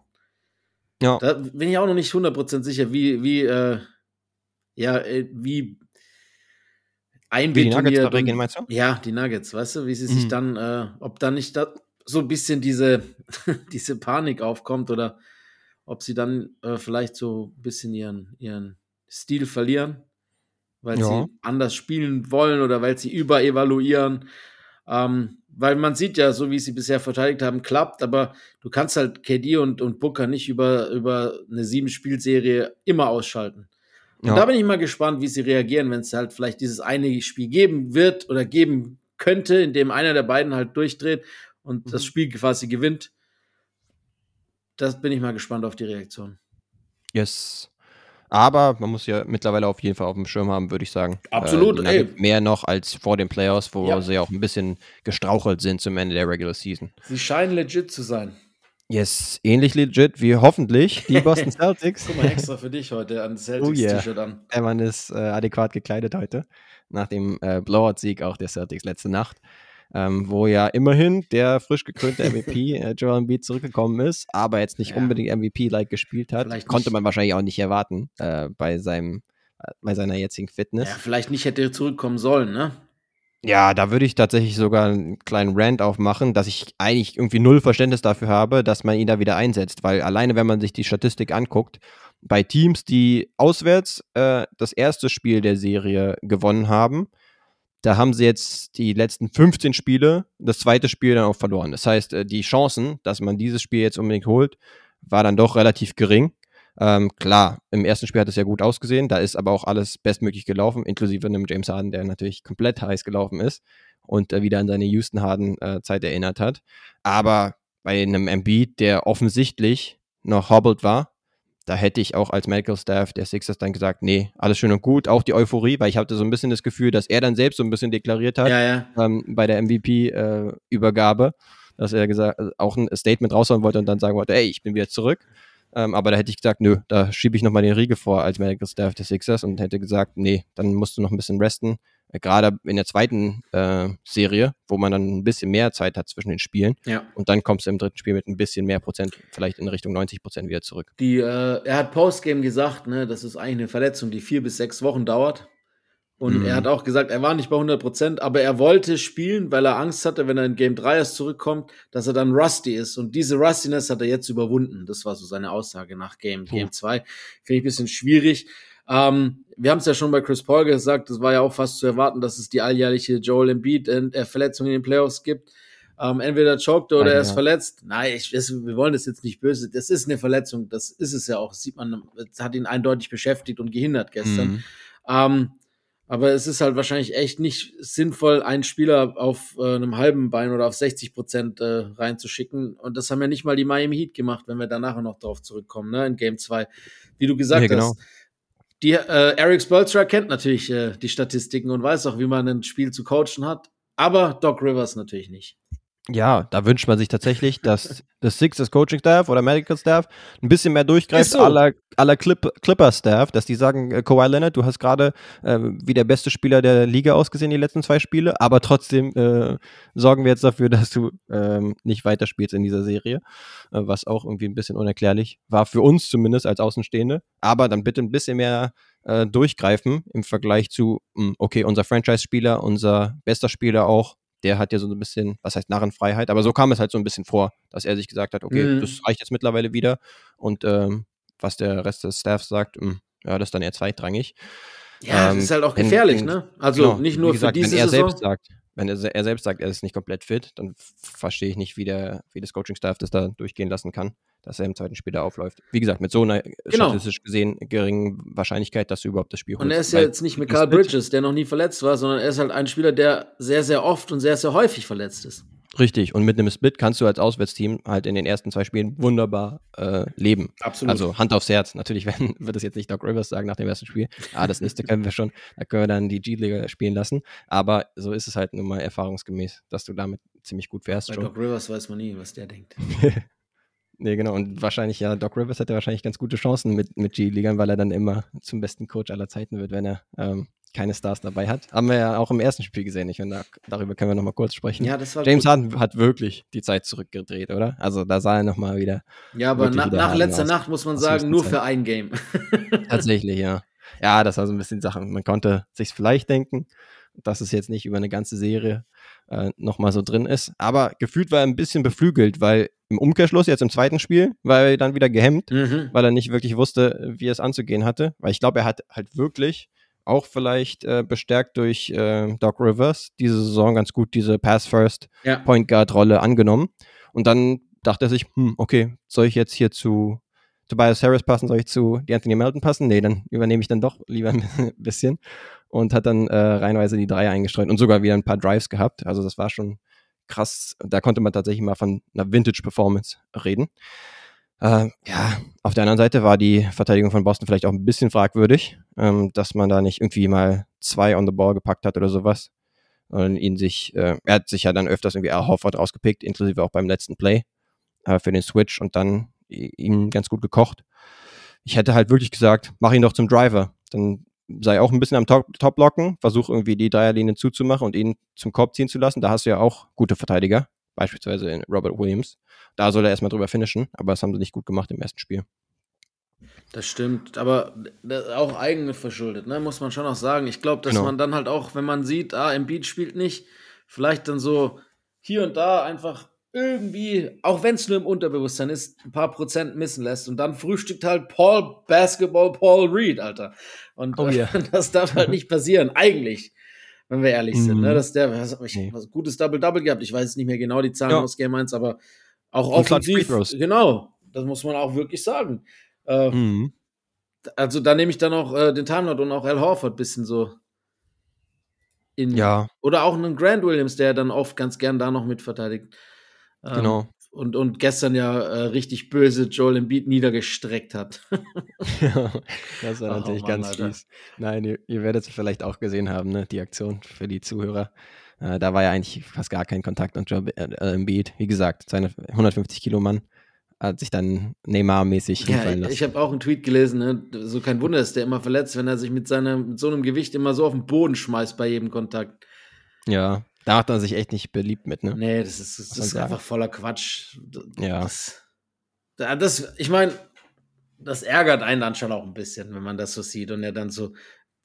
Ja. Da bin ich auch noch nicht 100% sicher, wie, wie, äh, ja, äh, wie einbetoniert. Wie die Nuggets und, ja, die Nuggets, weißt du, wie sie mhm. sich dann, äh, ob da nicht da so ein bisschen diese, diese Panik aufkommt oder ob sie dann äh, vielleicht so ein bisschen ihren, ihren Stil verlieren, weil ja. sie anders spielen wollen oder weil sie überevaluieren. Ähm, weil man sieht ja, so wie sie bisher verteidigt haben, klappt, aber du kannst halt KD und, und Booker nicht über, über eine sieben-Spielserie immer ausschalten. Und ja. da bin ich mal gespannt, wie sie reagieren, wenn es halt vielleicht dieses eine Spiel geben wird oder geben könnte, in dem einer der beiden halt durchdreht und mhm. das Spiel quasi gewinnt. Das bin ich mal gespannt auf die Reaktion. Yes. Aber man muss ja mittlerweile auf jeden Fall auf dem Schirm haben, würde ich sagen. Absolut, äh, Mehr noch als vor den Playoffs, wo ja. sie auch ein bisschen gestrauchelt sind zum Ende der Regular Season. Sie scheinen legit zu sein. Yes, ähnlich legit wie hoffentlich die Boston Celtics. Guck mal extra für dich heute an Celtics-T-Shirt oh yeah. an. Der Mann ist äh, adäquat gekleidet heute. Nach dem äh, Blowout-Sieg auch der Celtics letzte Nacht ähm, wo ja immerhin der frisch gekrönte MVP äh, Joel Embiid zurückgekommen ist, aber jetzt nicht ja. unbedingt MVP-like gespielt hat. Vielleicht Konnte man wahrscheinlich auch nicht erwarten äh, bei seinem äh, bei seiner jetzigen Fitness. Ja, vielleicht nicht hätte er zurückkommen sollen, ne? Ja, da würde ich tatsächlich sogar einen kleinen Rant aufmachen, dass ich eigentlich irgendwie null Verständnis dafür habe, dass man ihn da wieder einsetzt, weil alleine wenn man sich die Statistik anguckt, bei Teams, die auswärts äh, das erste Spiel der Serie gewonnen haben, da haben sie jetzt die letzten 15 Spiele, das zweite Spiel dann auch verloren. Das heißt, äh, die Chancen, dass man dieses Spiel jetzt unbedingt holt, war dann doch relativ gering. Ähm, klar, im ersten Spiel hat es ja gut ausgesehen, da ist aber auch alles bestmöglich gelaufen, inklusive einem James Harden, der natürlich komplett heiß gelaufen ist und äh, wieder an seine Houston Harden-Zeit äh, erinnert hat. Aber bei einem Embiid, der offensichtlich noch hobbled war, da hätte ich auch als Medical Staff der Sixers dann gesagt, nee, alles schön und gut, auch die Euphorie, weil ich hatte so ein bisschen das Gefühl, dass er dann selbst so ein bisschen deklariert hat ja, ja. Ähm, bei der MVP-Übergabe, äh, dass er gesagt, äh, auch ein Statement raushauen wollte und dann sagen wollte, ey, ich bin wieder zurück. Ähm, aber da hätte ich gesagt, nö, da schiebe ich nochmal den Riegel vor als Medical Staff der Sixers und hätte gesagt, nee, dann musst du noch ein bisschen resten. Äh, gerade in der zweiten äh, Serie, wo man dann ein bisschen mehr Zeit hat zwischen den Spielen. Ja. Und dann kommst du im dritten Spiel mit ein bisschen mehr Prozent, vielleicht in Richtung 90 Prozent wieder zurück. Die, äh, er hat Postgame gesagt, ne, das ist eigentlich eine Verletzung, die vier bis sechs Wochen dauert. Und mhm. er hat auch gesagt, er war nicht bei 100 Prozent, aber er wollte spielen, weil er Angst hatte, wenn er in Game 3 erst zurückkommt, dass er dann rusty ist. Und diese Rustiness hat er jetzt überwunden. Das war so seine Aussage nach Game, Game 2. Finde ich ein bisschen schwierig. Ähm, wir haben es ja schon bei Chris Paul gesagt, es war ja auch fast zu erwarten, dass es die alljährliche Joel Embiid-Verletzung in den Playoffs gibt. Ähm, entweder choked oder Nein, er ist ja. verletzt. Nein, ich, das, wir wollen das jetzt nicht böse. Das ist eine Verletzung, das ist es ja auch. Das sieht man, es hat ihn eindeutig beschäftigt und gehindert gestern. Mhm. Ähm, aber es ist halt wahrscheinlich echt nicht sinnvoll, einen Spieler auf äh, einem halben Bein oder auf 60 Prozent äh, reinzuschicken. Und das haben ja nicht mal die Miami Heat gemacht, wenn wir da nachher noch drauf zurückkommen, ne, in Game 2. Wie du gesagt ja, genau. hast die, äh, Eric Spolstra kennt natürlich äh, die Statistiken und weiß auch, wie man ein Spiel zu coachen hat. Aber Doc Rivers natürlich nicht. Ja, da wünscht man sich tatsächlich, dass das Six, das Coaching Staff oder Medical Staff ein bisschen mehr durchgreift, Ist so. aller, aller Clip, Clipper Staff, dass die sagen, äh, Kawhi Leonard, du hast gerade äh, wie der beste Spieler der Liga ausgesehen die letzten zwei Spiele, aber trotzdem äh, sorgen wir jetzt dafür, dass du ähm, nicht weiterspielst in dieser Serie, äh, was auch irgendwie ein bisschen unerklärlich war für uns zumindest als Außenstehende. Aber dann bitte ein bisschen mehr äh, durchgreifen im Vergleich zu, mh, okay, unser Franchise-Spieler, unser bester Spieler auch, der hat ja so ein bisschen, was heißt Narrenfreiheit, aber so kam es halt so ein bisschen vor, dass er sich gesagt hat, okay, Mhm. das reicht jetzt mittlerweile wieder und ähm, was der Rest des Staffs sagt, mh, ja, das ist dann eher zweitrangig. Ja, Ähm, das ist halt auch gefährlich, wenn- ne? Also Genau, nicht nur gesagt, für diese wenn er Saison. selbst sagt, wenn er, er selbst sagt, er ist nicht komplett fit, dann verstehe ich nicht, wie, der, wie das Coaching-Staff das da durchgehen lassen kann, dass er im zweiten Spiel da aufläuft. Wie gesagt, mit so einer äh, Genau. statistisch gesehen geringen Wahrscheinlichkeit, dass du überhaupt das Spiel holst. Und er ist ja jetzt nicht mit dem Split- Bridges, der noch nie verletzt war, sondern er ist halt ein Spieler, der sehr, sehr oft und sehr, sehr häufig verletzt ist. Richtig, und mit einem Split kannst du als Auswärtsteam halt in den ersten zwei Spielen wunderbar äh, leben. Absolut. Also Hand aufs Herz. Natürlich werden, wird es jetzt nicht Doc Rivers sagen nach dem ersten Spiel. Ah, das nächste können wir schon. Da können wir dann die G-Liga spielen lassen. Aber so ist es halt nun mal erfahrungsgemäß, dass du damit ziemlich gut fährst Bei schon. Doc Rivers weiß man nie, was der denkt. Nee, genau. Und wahrscheinlich, ja, Doc Rivers hätte wahrscheinlich ganz gute Chancen mit, mit G-Ligern, weil er dann immer zum besten Coach aller Zeiten wird, wenn er ähm, keine Stars dabei hat. Haben wir ja auch im ersten Spiel gesehen. Ich finde, da, darüber können wir nochmal kurz sprechen. Ja, das war James. Harden hat wirklich die Zeit zurückgedreht, oder? Also da sah er nochmal wieder Ja, aber na, wieder nach letzter aus- Nacht muss man sagen, nur Zeit. für ein Game. Tatsächlich, ja. Ja, das war so ein bisschen Sache. Man konnte sich vielleicht denken, dass es jetzt nicht über eine ganze Serie äh, nochmal so drin ist. Aber gefühlt war er ein bisschen beflügelt, weil im Umkehrschluss, jetzt im zweiten Spiel, war er dann wieder gehemmt, Mhm. weil er nicht wirklich wusste, wie er es anzugehen hatte. Weil ich glaube, er hat halt wirklich auch vielleicht äh, bestärkt durch äh, Doc Rivers diese Saison ganz gut diese Pass-First Ja. Point Guard Rolle angenommen. Und dann dachte er sich, hm, okay, soll ich jetzt hier zu Tobias Harris passen, soll ich zu Anthony Melton passen? Nee, dann übernehme ich dann doch lieber ein bisschen und hat dann äh, reihenweise die Dreier eingestreut und sogar wieder ein paar Drives gehabt. Also das war schon krass. Da konnte man tatsächlich mal von einer Vintage-Performance reden. Äh, ja, auf der anderen Seite war die Verteidigung von Boston vielleicht auch ein bisschen fragwürdig, ähm, dass man da nicht irgendwie mal zwei on the ball gepackt hat oder sowas. Und ihn sich, äh, er hat sich ja dann öfters irgendwie Al Horford rausgepickt, inklusive auch beim letzten Play äh, für den Switch und dann ihm ganz gut gekocht. Ich hätte halt wirklich gesagt, mach ihn doch zum Driver. Dann sei auch ein bisschen am Top, Top locken, versuch irgendwie die Dreierlinie zuzumachen und ihn zum Korb ziehen zu lassen. Da hast du ja auch gute Verteidiger, beispielsweise in Robert Williams. Da soll er erstmal drüber finishen, aber das haben sie nicht gut gemacht im ersten Spiel. Das stimmt, aber das auch eigene verschuldet, ne? muss man schon auch sagen. Ich glaube, dass Genau. man dann halt auch, wenn man sieht, ah, Embiid spielt nicht, vielleicht dann so hier und da einfach irgendwie, auch wenn es nur im Unterbewusstsein ist, ein paar Prozent missen lässt und dann frühstückt halt Paul Basketball Paul Reed, Alter. Und Oh ja. das darf halt nicht passieren, eigentlich, wenn wir ehrlich sind. Mhm. Ne? Dass der was, ich, Nee. was gutes Double-Double gehabt. Ich weiß nicht mehr genau die Zahlen Ja. aus Game 1, aber auch Und offensiv. Genau, das muss man auch wirklich sagen. Äh, Mhm. also da nehme ich dann auch äh, den Timelot und auch Al Horford ein bisschen so in. Ja, Oder auch einen Grant Williams, der dann oft ganz gern da noch mitverteidigt. Ähm, genau. Und, und gestern ja äh, richtig böse Joel Embiid niedergestreckt hat. das war Oh natürlich Mann, ganz Alter. fies. Nein, ihr, ihr werdet es vielleicht auch gesehen haben, ne? die Aktion für die Zuhörer. Äh, da war ja eigentlich fast gar kein Kontakt und Joe äh, äh, Embiid, wie gesagt, seine 150 Kilo Mann hat sich dann Neymar-mäßig Ja, hinfallen lassen. ich habe auch einen Tweet gelesen, ne? so kein Wunder ist der immer verletzt, wenn er sich mit, seinem, mit so einem Gewicht immer so auf den Boden schmeißt bei jedem Kontakt. ja, da macht er sich echt nicht beliebt mit, ne? Nee, das ist, das man ist sagen. einfach voller Quatsch. Ja. Das, da- das, ich meine, das ärgert einen dann schon auch ein bisschen, wenn man das so sieht und er dann so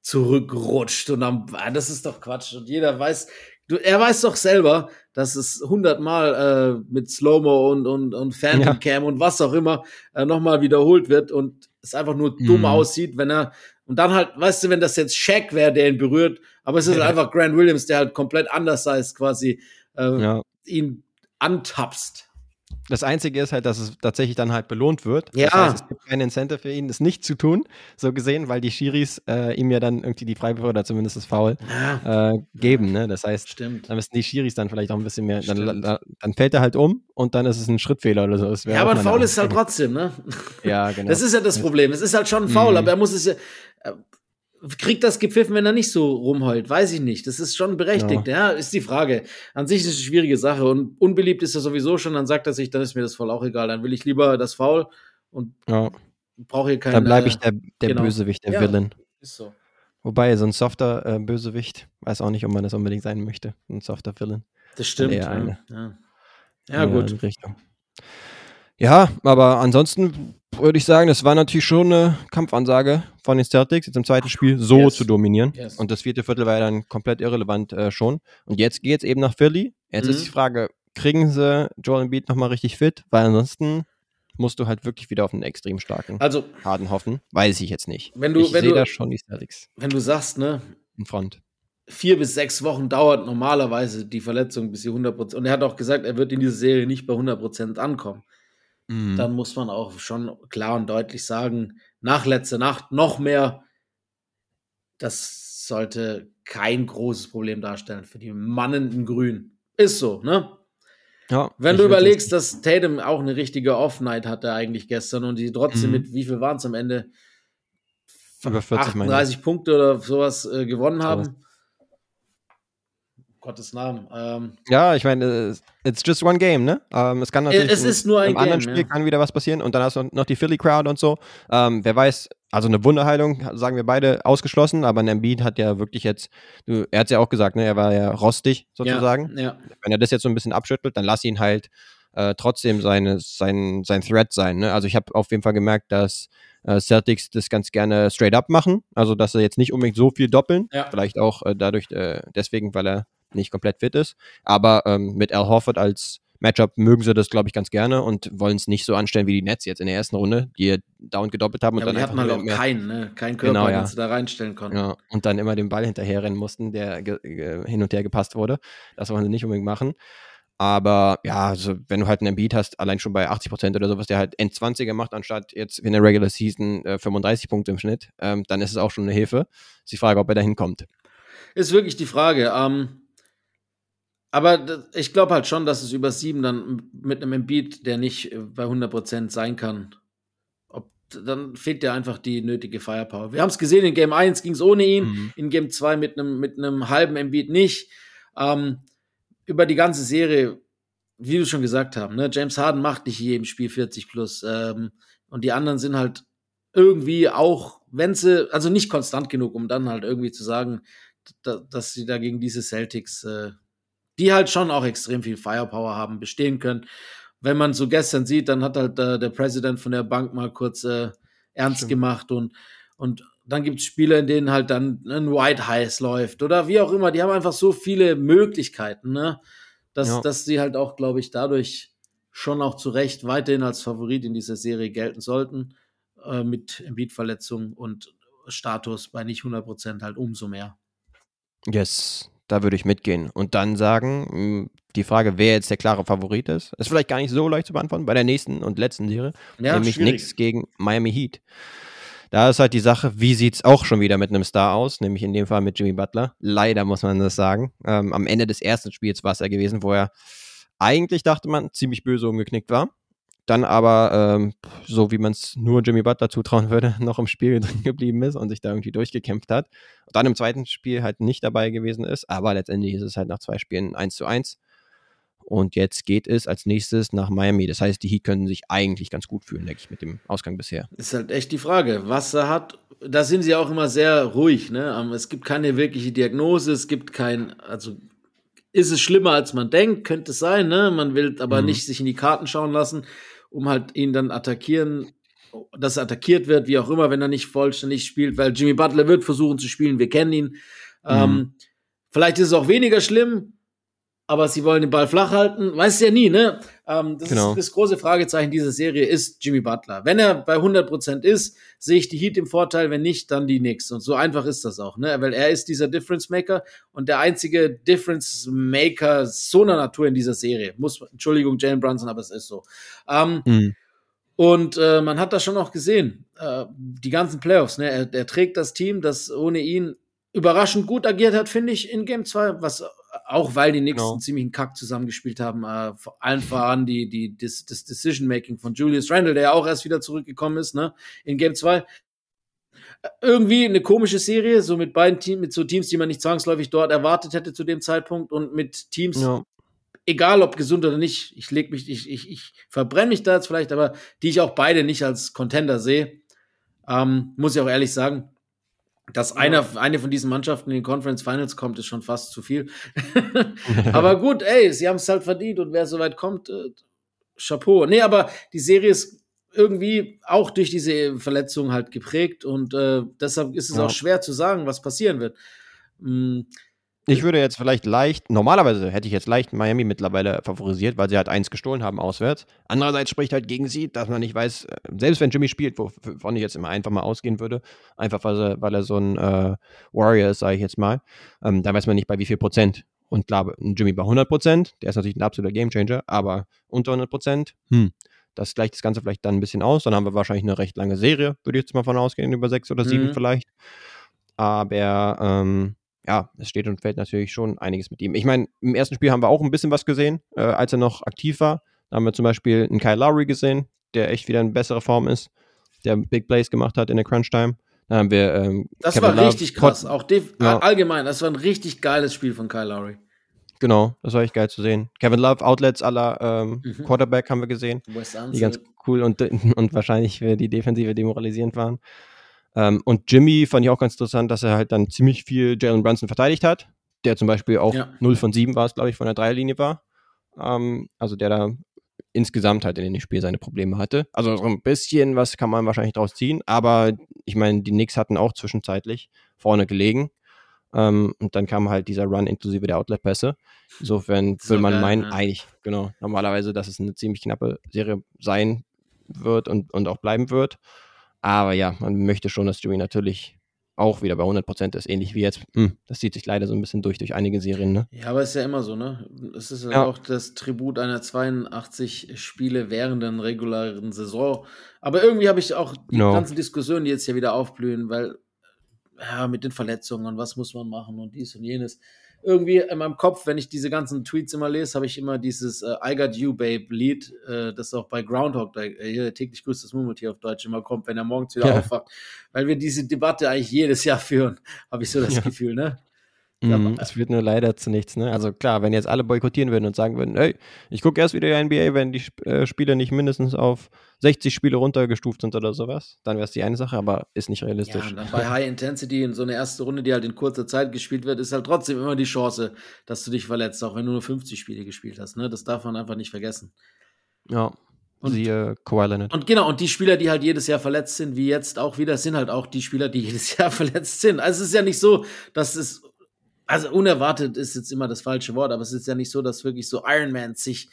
zurückrutscht und dann, ah, das ist doch Quatsch. Und jeder weiß, du, er weiß doch selber, dass es hundertmal äh, mit Slow-Mo und, und, und Phantom Cam und was auch immer äh, nochmal wiederholt wird und es einfach nur dumm Mhm. aussieht, wenn er und dann halt, weißt du, wenn das jetzt Shaq wäre, der ihn berührt, aber es ist halt einfach Grant Williams, der halt komplett anders heißt, quasi äh, Ja. ihn antapst. Das Einzige ist halt, dass es tatsächlich dann halt belohnt wird. Ja. Das heißt, es gibt keinen Incentive für ihn, es nicht zu tun, so gesehen, weil die Schiris äh, ihm ja dann irgendwie die Freiwürfe oder zumindest das Foul Ja, äh, geben. Ne? Das heißt, stimmt. da müssen die Schiris dann vielleicht auch ein bisschen mehr. Dann, dann, dann fällt er halt um und dann ist es ein Schrittfehler oder so. Das Ja, aber ein Foul ist halt trotzdem, ne? Ja, genau. Das ist ja das Problem. Es ist halt schon ein Foul, Mhm. aber er muss es ja. Äh, kriegt das gepfiffen, wenn er nicht so rumheult? Weiß ich nicht. Das ist schon berechtigt. Ja. ja, ist die Frage. An sich ist es eine schwierige Sache und unbeliebt ist er sowieso schon. Dann sagt er sich, dann ist mir das voll auch egal. Dann will ich lieber das Foul und Ja. brauche hier keinen. Dann bleibe ich der, der genau. Bösewicht, der Ja. Villain. Ist so. Wobei, so ein softer äh, Bösewicht, weiß auch nicht, ob man das unbedingt sein möchte. Ein softer Villain. Das stimmt. eher Ja, eine. ja. ja gut. in Richtung. Ja, aber ansonsten würde ich sagen, das war natürlich schon eine Kampfansage von den Celtics, jetzt im zweiten Spiel so Yes. zu dominieren. Yes. Und das vierte Viertel war ja dann komplett irrelevant äh, schon. Und jetzt geht es eben nach Philly. Jetzt Mhm. ist die Frage, kriegen sie Joel Embiid nochmal richtig fit? Weil ansonsten musst du halt wirklich wieder auf einen extrem starken Also, Harden hoffen. Weiß ich jetzt nicht. wenn du, ich sehe da schon die Celtics wenn du sagst, ne, in Front. vier bis sechs Wochen dauert normalerweise die Verletzung, bis sie 100%. Und er hat auch gesagt, er wird in dieser Serie nicht bei 100% ankommen. Mhm. Dann muss man auch schon klar und deutlich sagen, nach letzter Nacht noch mehr, das sollte kein großes Problem darstellen für die Mannen in Grün. Ist so, ne? ja, Wenn du überlegst, dass Tatum auch eine richtige Off-Night hatte eigentlich gestern und die trotzdem Mhm. mit, wie viel waren es am Ende? Über 40 meine ich. 38 Punkte oder sowas äh, gewonnen haben. Gottes Namen. Ähm, Ja, ich meine, es- it's just one game, ne? Ähm, es kann natürlich es in- ist nur ein im anderen Spiel ja. kann wieder was passieren und dann hast du noch die Philly Crowd und so. Ähm, wer weiß, also eine Wunderheilung sagen wir beide ausgeschlossen, aber Embiid hat ja wirklich jetzt, du, er hat ja auch gesagt, ne, er war ja rostig sozusagen. Ja, ja. Wenn er das jetzt so ein bisschen abschüttelt, dann lass ihn halt äh, trotzdem seine, sein, sein Threat sein. Ne? Also ich habe auf jeden Fall gemerkt, dass äh, Celtics das ganz gerne straight up machen, also dass sie jetzt nicht unbedingt so viel doppeln, Ja. vielleicht auch äh, dadurch, äh, deswegen, weil er nicht komplett fit ist. Aber ähm, mit Al Horford als Matchup mögen sie das, glaube ich, ganz gerne und wollen es nicht so anstellen wie die Nets jetzt in der ersten Runde, die down gedoppelt haben und Ja, dann hatten halt auch mehr- keinen, ne? Keinen Körper, Genau, ja. den sie da reinstellen konnten. ja, und dann immer den Ball hinterherrennen mussten, der hin und her gepasst wurde. Das wollen sie nicht unbedingt machen. Aber ja, also wenn du halt einen Embiid hast, allein schon bei 80% oder sowas, der halt End-20er macht, anstatt jetzt in der Regular Season äh, 35 Punkte im Schnitt, ähm, dann ist es auch schon eine Hilfe. Ist die Frage, ob er da hinkommt. Ist wirklich die Frage. Ähm, aber ich glaube halt schon, dass es über sieben dann mit einem Embiid, der nicht äh, bei 100% sein kann, ob, dann fehlt dir einfach die nötige Firepower. Wir haben es gesehen, in Game 1 ging es ohne ihn, Mhm. in Game 2 mit einem mit einem halben Embiid nicht. Ähm, über die ganze Serie, wie du schon gesagt hast, ne, James Harden macht nicht jedem Spiel 40 plus. Ähm, und die anderen sind halt irgendwie auch, wenn sie, also nicht konstant genug, um dann halt irgendwie zu sagen, da, dass sie da gegen diese Celtics, äh, die halt schon auch extrem viel Firepower haben, bestehen können. Wenn man so gestern sieht, dann hat halt äh, der Präsident von der Bank mal kurz äh, ernst Stimmt. gemacht und, und dann gibt es Spiele, in denen halt dann ein White Heiß läuft oder wie auch immer. Die haben einfach so viele Möglichkeiten, ne? dass, Ja. dass sie halt auch, glaube ich, dadurch schon auch zu Recht weiterhin als Favorit in dieser Serie gelten sollten. Äh, mit Embiid-Verletzung und Status bei nicht 100% halt umso mehr. Yes, da würde ich mitgehen. Und dann sagen, mh, die Frage, wer jetzt der klare Favorit ist, ist vielleicht gar nicht so leicht zu beantworten bei der nächsten und letzten Serie. Ja, nämlich nichts gegen Miami Heat. Da ist halt die Sache, wie sieht es auch schon wieder mit einem Star aus, nämlich in dem Fall mit Jimmy Butler. Leider muss man das sagen. Ähm, am Ende des ersten Spiels war es ja gewesen, wo er eigentlich dachte man ziemlich böse umgeknickt war. Dann aber, ähm, so wie man es nur Jimmy Butler zutrauen würde, noch im Spiel drin geblieben ist und sich da irgendwie durchgekämpft hat. Und dann im zweiten Spiel halt nicht dabei gewesen ist, aber letztendlich ist es halt nach zwei Spielen 1 zu 1. Und jetzt geht es als nächstes nach Miami. Das heißt, die Heat können sich eigentlich ganz gut fühlen, denke ich, mit dem Ausgang bisher. Ist halt echt die Frage. Was er hat, da sind sie auch immer sehr ruhig. Ne? Ähm, Es gibt keine wirkliche Diagnose, es gibt kein, also ist es schlimmer, als man denkt, könnte es sein, ne? Man will aber Mhm. nicht sich in die Karten schauen lassen, um halt ihn dann attackieren, dass er attackiert wird, wie auch immer, wenn er nicht vollständig spielt, weil Jimmy Butler wird versuchen zu spielen, wir kennen ihn. Ähm, vielleicht ist es auch weniger schlimm, aber sie wollen den Ball flach halten. Weiß ja nie, ne? Ähm, das Genau. ist das große Fragezeichen dieser Serie ist Jimmy Butler. Wenn er bei 100% ist, sehe ich die Heat im Vorteil, wenn nicht, dann die Knicks. Und so einfach ist das auch, ne? Weil er ist dieser Difference Maker und der einzige Difference Maker so einer Natur in dieser Serie. Muss, Entschuldigung, Jalen Brunson, aber es ist so. Ähm, und äh, man hat das schon auch gesehen, äh, die ganzen Playoffs. Ne? Er, er trägt das Team, das ohne ihn überraschend gut agiert hat, finde ich, in Game 2, was auch weil die Knicks Genau. einen ziemlichen Kack zusammengespielt haben, äh, vor allen voran die, die, das, das Decision-Making von Julius Randle, der ja auch erst wieder zurückgekommen ist, ne, in Game 2. Irgendwie eine komische Serie, so mit beiden Teams, mit so Teams, die man nicht zwangsläufig dort erwartet hätte zu dem Zeitpunkt und mit Teams, ja. egal ob gesund oder nicht, ich leg mich, ich, ich, ich verbrenne mich da jetzt vielleicht, aber die ich auch beide nicht als Contender sehe. Ähm, muss ich auch ehrlich sagen. Dass ja. einer, eine von diesen Mannschaften in den Conference Finals kommt, ist schon fast zu viel. aber gut, ey, sie haben es halt verdient und wer so weit kommt, äh, Chapeau. Nee, aber die Serie ist irgendwie auch durch diese Verletzung halt geprägt und äh, deshalb ist es ja. auch schwer zu sagen, was passieren wird. Mhm. Ich würde jetzt vielleicht leicht, normalerweise hätte ich jetzt leicht Miami mittlerweile favorisiert, weil sie halt eins gestohlen haben auswärts. Andererseits spricht halt gegen sie, dass man nicht weiß, äh, selbst wenn Jimmy spielt, wovon ich jetzt immer einfach mal ausgehen würde, einfach weil er, weil er so ein äh, Warrior ist, sage ich jetzt mal, ähm, da weiß man nicht bei wie viel Prozent. Und klar, Jimmy bei 100 Prozent, der ist natürlich ein absoluter Gamechanger, aber unter 100 Prozent, hm, das gleicht das Ganze vielleicht dann ein bisschen aus. Dann haben wir wahrscheinlich eine recht lange Serie, würde ich jetzt mal von ausgehen, über sechs oder sieben mhm. vielleicht. Aber ähm, ja, es steht und fällt natürlich schon einiges mit ihm. Ich meine, im ersten Spiel haben wir auch ein bisschen was gesehen, äh, als er noch aktiv war. Da haben wir zum Beispiel einen Kyle Lowry gesehen, der echt wieder in bessere Form ist, der Big Plays gemacht hat in der Crunch Time. Dann haben wir. Ähm, das Kevin war richtig Love, krass. Auch ja. allgemein, das war ein richtig geiles Spiel von Kyle Lowry. Genau, das war echt geil zu sehen. Kevin Love, Outlets aller ähm, mhm. Quarterback haben wir gesehen, die ganz cool und, und wahrscheinlich für die Defensive demoralisierend waren. Ähm, und Jimmy fand ich auch ganz interessant, dass er halt dann ziemlich viel Jalen Brunson verteidigt hat, der zum Beispiel auch ja. 0 von 7 war es, glaube ich, von der Dreierlinie war. Ähm, also der da insgesamt halt in dem Spiel seine Probleme hatte. Also so ein bisschen was kann man wahrscheinlich draus ziehen, aber ich meine, die Knicks hatten auch zwischenzeitlich vorne gelegen. Ähm, und dann kam halt dieser Run inklusive der Outlet-Pässe. Insofern will man geil, meinen, ja. eigentlich, genau, normalerweise, dass es eine ziemlich knappe Serie sein wird und, und auch bleiben wird. Aber ja, man möchte schon, dass Jimmy natürlich auch wieder bei 100% ist, ähnlich wie jetzt. Hm, das zieht sich leider so ein bisschen durch durch einige Serien, ne? Ja, aber es ist ja immer so, ne? Es ist ja, auch das Tribut einer 82 Spiele während der regulären Saison. Aber irgendwie habe ich auch die no. ganzen Diskussionen, die jetzt hier wieder aufblühen, weil ja, mit den Verletzungen und was muss man machen und dies und jenes irgendwie in meinem Kopf, wenn ich diese ganzen Tweets immer lese, habe ich immer dieses äh, I Got You Babe Lied, äh, das auch bei Groundhog, da, äh, täglich grüßt das Murmeltier auf Deutsch immer kommt, wenn er morgens wieder ja. aufwacht, weil wir diese Debatte eigentlich jedes Jahr führen, habe ich so das ja. Gefühl, ne? Mm, es führt nur leider zu nichts. Ne? Also klar, wenn jetzt alle boykottieren würden und sagen würden, hey, ich gucke erst wieder die NBA, wenn die äh, Spiele nicht mindestens auf 60 Spiele runtergestuft sind oder sowas, dann wäre es die eine Sache, aber ist nicht realistisch. Ja, dann bei High Intensity in so eine erste Runde, die halt in kurzer Zeit gespielt wird, ist halt trotzdem immer die Chance, dass du dich verletzt, auch wenn du nur 50 Spiele gespielt hast. Ne? Das darf man einfach nicht vergessen. Ja. Und, Siehe Kawhi Leonard. Und genau, und die Spieler, die halt jedes Jahr verletzt sind, wie jetzt auch wieder, sind halt auch die Spieler, die jedes Jahr verletzt sind. Also es ist ja nicht so, dass es also unerwartet ist jetzt immer das falsche Wort, aber es ist ja nicht so, dass wirklich so Ironman sich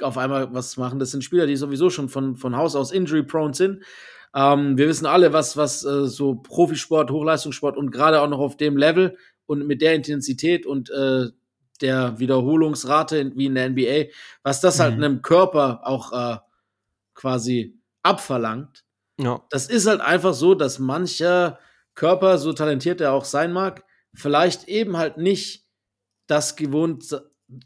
auf einmal was machen. Das sind Spieler, die sowieso schon von, von Haus aus injury-prone sind. Ähm, wir wissen alle, was, was äh, so Profisport, Hochleistungssport und gerade auch noch auf dem Level und mit der Intensität und äh, der Wiederholungsrate in, wie in der NBA, was das halt mhm. halt einem Körper auch äh, quasi abverlangt. Ja. Das ist halt einfach so, dass mancher Körper, so talentiert er auch sein mag, vielleicht eben halt nicht das gewohnt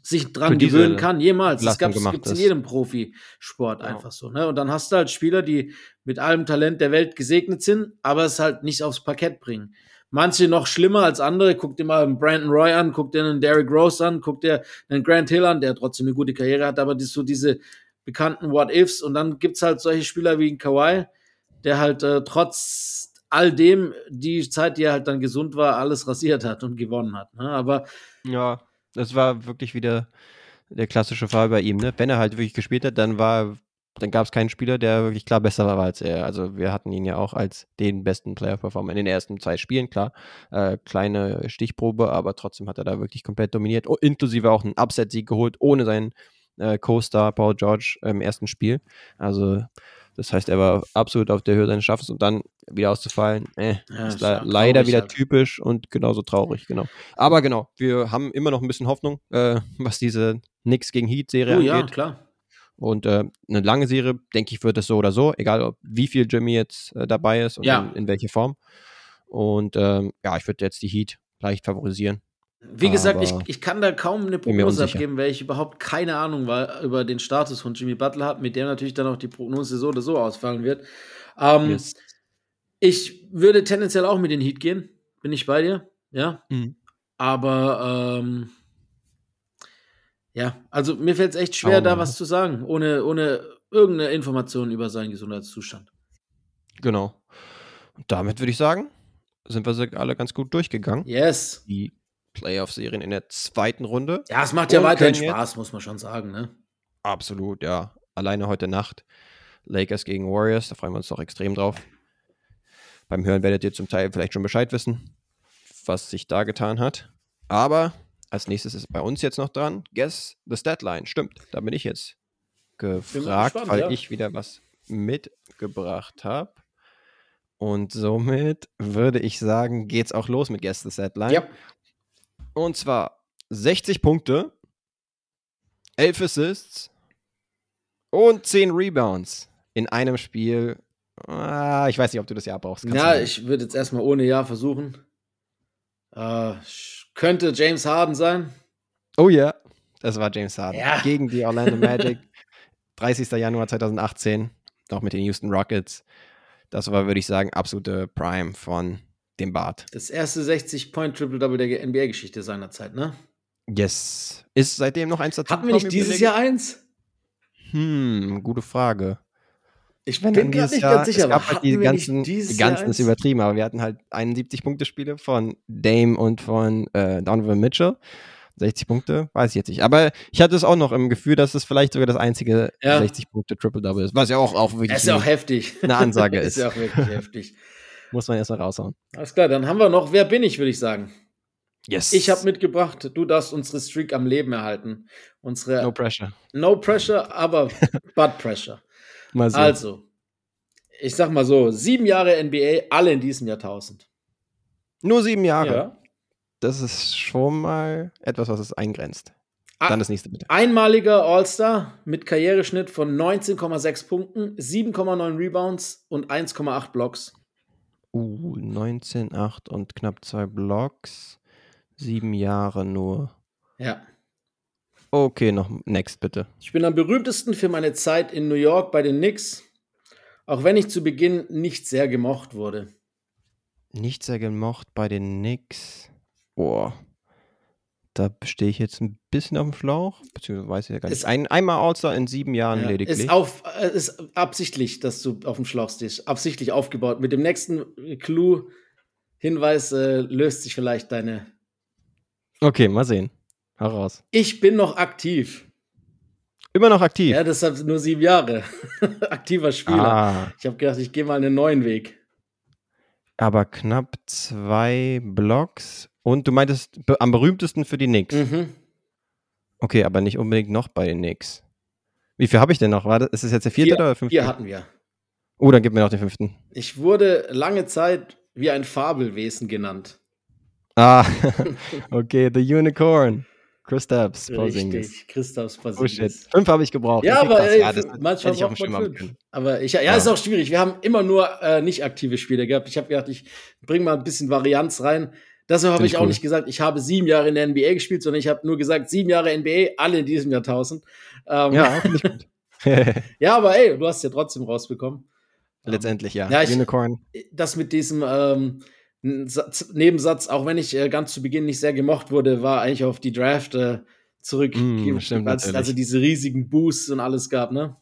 sich dran gewöhnen kann, jemals. Das gibt es in jedem Profisport genau. einfach so. Ne? Und dann hast du halt Spieler, die mit allem Talent der Welt gesegnet sind, aber es halt nicht aufs Parkett bringen. Manche noch schlimmer als andere. Guck dir mal einen Brandon Roy an, guck dir einen Derrick Rose an, guck dir einen Grant Hill an, der trotzdem eine gute Karriere hat, aber die, so diese bekannten What-Ifs. Und dann gibt's halt solche Spieler wie ein Kawhi, der halt äh, trotz all dem die Zeit, die er halt dann gesund war, alles rasiert hat und gewonnen hat. Ne? Aber ja, das war wirklich wieder der klassische Fall bei ihm. Ne? Wenn er halt wirklich gespielt hat, dann war, dann gab es keinen Spieler, der wirklich klar besser war als er. Also wir hatten ihn ja auch als den besten Player-Performer in den ersten zwei Spielen, klar. Äh, kleine Stichprobe, aber trotzdem hat er da wirklich komplett dominiert. Oh, inklusive auch einen Upset-Sieg geholt, ohne seinen äh, Co-Star Paul George im ersten Spiel. Also das heißt, er war absolut auf der Höhe seines Schaffens und dann wieder auszufallen, äh, ja, ist le leider wieder halt. typisch und genauso traurig, genau. Aber genau, wir haben immer noch ein bisschen Hoffnung, äh, was diese Nix gegen Heat-Serie oh, angeht. Ja, klar. Und äh, eine lange Serie, denke ich, wird es so oder so, egal ob, wie viel Jimmy jetzt äh, dabei ist und ja. in, in welcher Form. Und ähm, ja, ich würde jetzt die Heat leicht favorisieren. Wie gesagt, ich, ich kann da kaum eine Prognose abgeben, weil ich überhaupt keine Ahnung war, über den Status von Jimmy Butler habe, mit dem natürlich dann auch die Prognose so oder so ausfallen wird. Ähm, yes. Ich würde tendenziell auch mit den Heat gehen. Bin ich bei dir? Ja. Mhm. Aber ähm, ja, also mir fällt es echt schwer, Aber- da was zu sagen, ohne, ohne irgendeine Information über seinen Gesundheitszustand. Genau. Und damit würde ich sagen, sind wir alle ganz gut durchgegangen. Yes. Die Playoff-Serien in der zweiten Runde. Ja, es macht ja weiterhin Spaß, muss man schon sagen, ne? Absolut, ja. Alleine heute Nacht Lakers gegen Warriors, da freuen wir uns doch extrem drauf. Beim Hören werdet ihr zum Teil vielleicht schon Bescheid wissen, was sich da getan hat. Aber als nächstes ist bei uns jetzt noch dran. Guess the Statline. Stimmt, da bin ich jetzt gefragt, gespannt, weil ja. ich wieder was mitgebracht habe. Und somit würde ich sagen, geht's auch los mit Guess the Statline. Ja. Und zwar 60 Punkte, 11 Assists und 10 Rebounds in einem Spiel. Ah, ich weiß nicht, ob du das Jahr brauchst. Kannst Ja, ich würde jetzt erstmal ohne Ja versuchen. Äh, könnte James Harden sein. Oh ja, das war James Harden. Ja. Gegen die Orlando Magic. 30. Januar 2018. Noch mit den Houston Rockets. Das war, würde ich sagen, absolute Prime von dem Bart. Das erste 60-Point-Triple-Double der NBA-Geschichte seiner Zeit, ne? Yes. Ist seitdem noch eins dazu Hatten wir nicht dieses? Jahr eins? Hm, gute Frage. Ich Wenn bin gerade nicht Jahr, ganz sicher, es gab halt die ganzen, die ganzen ist übertrieben, aber wir hatten halt 71-Punkte-Spiele von Dame und von äh, Donovan Mitchell. 60 Punkte, weiß ich jetzt nicht. Aber ich hatte es auch noch im Gefühl, dass es vielleicht sogar das einzige Ja. 60-Punkte-Triple-Double ist. Was ja auch, auch wirklich ist ja auch heftig. eine Ansage ist ist. ja auch wirklich heftig. Muss man erstmal raushauen. Alles klar, dann haben wir noch, wer bin ich, würde ich sagen. Yes. Ich habe mitgebracht, du darfst unsere Streak am Leben erhalten. Unsere No no, pressure. Pressure, aber Butt Pressure. Mal sehen. Also, ich sag mal so, sieben Jahre NBA, alle in diesem Jahrtausend. Nur sieben Jahre. Ja. Das ist schon mal etwas, was es eingrenzt. Ah. Dann das nächste bitte. Einmaliger All-Star mit Karriereschnitt von 19,6 Punkten, 7,9 Rebounds und 1,8 Blocks. Uh, 19, 8 und knapp zwei Blocks. Sieben Jahre nur. Ja. Okay, noch next bitte. Ich bin am berühmtesten für meine Zeit in New York bei den Knicks, auch wenn ich zu Beginn nicht sehr gemocht wurde. Nicht sehr gemocht bei den Knicks. Boah. Da stehe ich jetzt ein bisschen auf dem Schlauch. Beziehungsweise weiß ich ja gar nicht. Ist- Ein, einmal All-Star in sieben Jahren Ja, lediglich. ist, auf, äh, ist absichtlich, dass du auf dem Schlauch stehst. Absichtlich aufgebaut. Mit dem nächsten Clue, Hinweis, äh, löst sich vielleicht deine. okay, mal sehen. Heraus. Ich bin noch aktiv. Immer noch aktiv. Ja, deshalb nur sieben Jahre. Aktiver Spieler. ah, Ich habe gedacht, ich gehe mal einen neuen Weg. aber knapp zwei Blocks. Und du meintest be am berühmtesten für die Knicks. Mhm. Okay, aber nicht unbedingt noch bei den Knicks. Wie viel habe ich denn noch? War das, ist es jetzt der vierte Vier- oder fünfte? Vier hatten wir. Oh, dann gib mir noch den fünften. Ich wurde lange Zeit wie ein Fabelwesen genannt. Ah, okay, The Unicorn. Christoph Porzingis. Richtig, Christophs Oh shit. Porzingis. Fünf habe ich gebraucht. Ja, aber ey, ja, das manchmal ich Schirm man fünf. können. Aber ich, ja, Ja. ist auch schwierig. Wir haben immer nur äh, nicht aktive Spiele gehabt. Ich habe gedacht, ich bringe mal ein bisschen Varianz rein. Deshalb habe ich auch cool. nicht gesagt, ich habe sieben Jahre in der NBA gespielt, sondern ich habe nur gesagt, sieben Jahre NBA, alle in diesem Jahrtausend. Ähm, Ja, finde ich gut. ja, aber ey, du hast ja trotzdem rausbekommen. Letztendlich, ja. Ja, ich- Unicorn. das mit diesem ähm, Satz, Nebensatz, auch wenn ich äh, ganz zu Beginn nicht sehr gemocht wurde, war eigentlich auf die Draft äh, zurück, Mm, stimmt, als, also diese riesigen Boosts und alles gab, ne?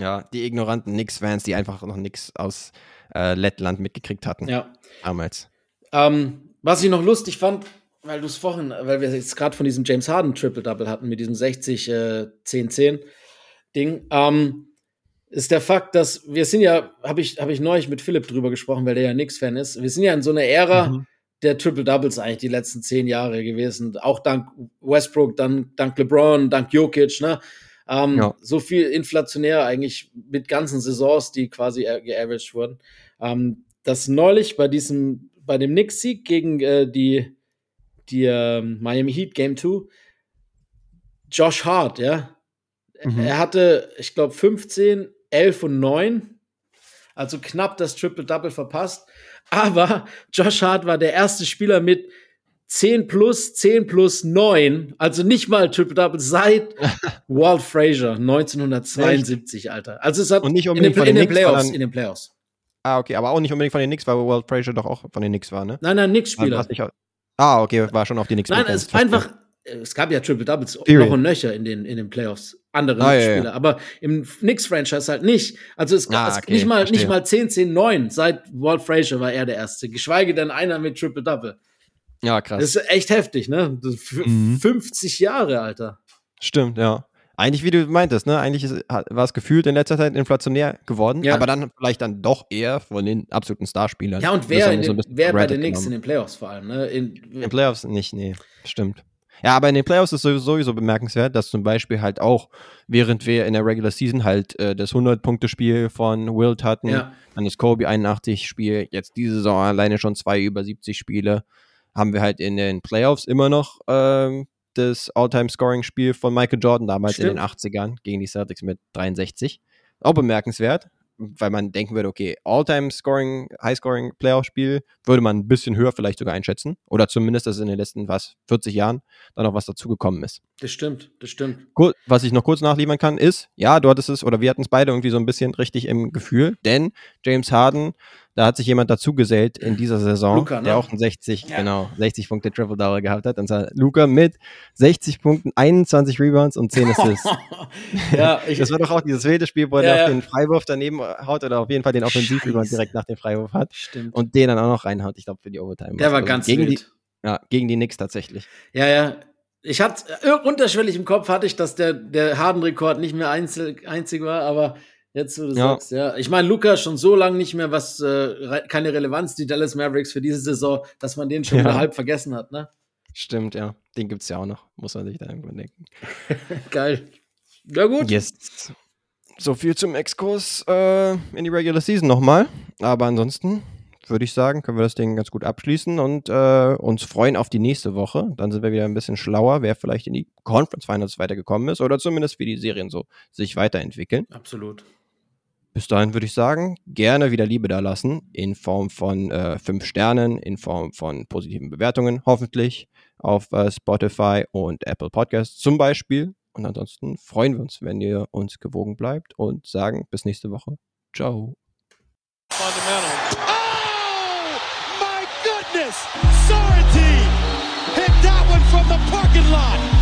Ja, die ignoranten Knicks-Fans, die einfach noch nichts aus äh, Lettland mitgekriegt hatten. Ja. Damals. Ähm, was ich noch lustig fand, weil du es vorhin, weil wir jetzt gerade von diesem James Harden Triple-Double hatten, mit diesem 60 äh, 10-10 Ding, ähm, ist der Fakt, dass wir sind ja, habe ich, hab ich neulich mit Philipp drüber gesprochen, weil der ja Knicks-Fan ist. Wir sind ja in so einer Ära Mhm. der Triple-Doubles eigentlich die letzten zehn Jahre gewesen. Auch dank Westbrook, dann, dank LeBron, dank Jokic, ne? Ähm, Ja. So viel inflationär eigentlich mit ganzen Saisons, die quasi geaveraged wurden. Ähm, das neulich bei diesem, bei dem Knicks-Sieg gegen äh, die, die ähm, Miami Heat Game 2, Josh Hart, ja. Mhm. Er hatte, ich glaube, 15, 11 und 9. Also knapp das Triple-Double verpasst. Aber Josh Hart war der erste Spieler mit 10 plus, 10 plus 9. Also nicht mal Triple-Double seit Walt Frazier 1972, Alter. Also es hat Und nicht in den, in den Knicks, Playoffs, in den Playoffs. Ah, okay, aber auch nicht unbedingt von den Knicks, weil Walt Frazier doch auch von den Knicks war, ne? Nein, nein, Knicks-Spieler. Ah, okay, war schon auf die Knicks. Nein, es ist einfach, es gab ja Triple Doubles Period. noch und nöcher in den, in den Playoffs. Andere Ah, ja, Spieler. ja. Aber im Knicks-Franchise halt nicht. Also es gab Ah, okay, nicht, mal, nicht mal 10, 10, 9. Seit Walt Frazier war er der Erste. Geschweige denn einer mit Triple Double. Ja, krass. Das ist echt heftig, ne? Mhm. 50 Jahre, Alter. Stimmt, ja. Eigentlich, wie du meintest, ne? Eigentlich ist, war es gefühlt in letzter Zeit inflationär geworden, Ja. aber dann vielleicht dann doch eher von den absoluten Starspielern. Ja, und wer, so den, bisschen wer bei den Knicks in den Playoffs vor allem, ne? In, In den Playoffs nicht, nee, stimmt. Ja, aber in den Playoffs ist sowieso, sowieso bemerkenswert, dass zum Beispiel halt auch, während wir in der Regular Season halt äh, das 100-Punkte-Spiel von Wilt hatten, Ja. dann das Kobe 81-Spiel, jetzt diese Saison alleine schon zwei über 70 Spiele, haben wir halt in den Playoffs immer noch ähm, das All-Time-Scoring-Spiel von Michael Jordan damals in den Stimmt. 80ern gegen die Celtics mit 63. Auch bemerkenswert, weil man denken würde, okay, All-Time-Scoring, High-Scoring-Playoff-Spiel würde man ein bisschen höher vielleicht sogar einschätzen. Oder zumindest, dass in den letzten, was, 40 Jahren da noch was dazugekommen ist. das stimmt, das stimmt. Was ich noch kurz nachliefern kann, ist, ja, du hattest es, oder wir hatten es beide irgendwie so ein bisschen richtig im Gefühl, denn James Harden, da hat sich jemand dazugesellt in dieser Saison, Luka, ne? der auch ein 60, Ja. genau, 60 Punkte Triple Double gehabt hat. Und zwar Luca mit 60 Punkten, 21 Rebounds und 10 Assists. ja, ich, das war doch auch dieses wilde Spiel, wo er Ja, den Freiwurf daneben haut oder auf jeden Fall den Offensivrebound direkt nach dem Freiwurf hat stimmt. und den dann auch noch reinhaut, ich glaube, für die Overtime. der war Also ganz gegen die, wild. ja, gegen die Knicks tatsächlich. Ja, ja. Ich hatte äh, unterschwellig im Kopf hatte ich, dass der, der Harden-Rekord nicht mehr einzel, einzig war, aber jetzt, wo du Ja. sagst, ja. Ich meine, Luca schon so lange nicht mehr, was äh, keine Relevanz, die Dallas Mavericks für diese Saison, dass man den schon Ja. wieder halb vergessen hat, ne? Stimmt, ja. Den gibt es ja auch noch, muss man sich da irgendwo denken. Geil. Ja, gut. Yes. So viel zum Exkurs äh, in die Regular Season nochmal. Aber ansonsten würde ich sagen, können wir das Ding ganz gut abschließen und äh, uns freuen auf die nächste Woche. Dann sind wir wieder ein bisschen schlauer, wer vielleicht in die Conference Finals weitergekommen ist oder zumindest wie die Serien so sich weiterentwickeln. Absolut. Bis dahin würde ich sagen, gerne wieder Liebe da lassen in Form von äh, fünf Sternen, in Form von positiven Bewertungen, hoffentlich auf äh, Spotify und Apple Podcasts zum Beispiel. Und ansonsten freuen wir uns, wenn ihr uns gewogen bleibt und sagen bis nächste Woche. Ciao. Oh, my goodness! Sorrentine hit that one from the parking lot.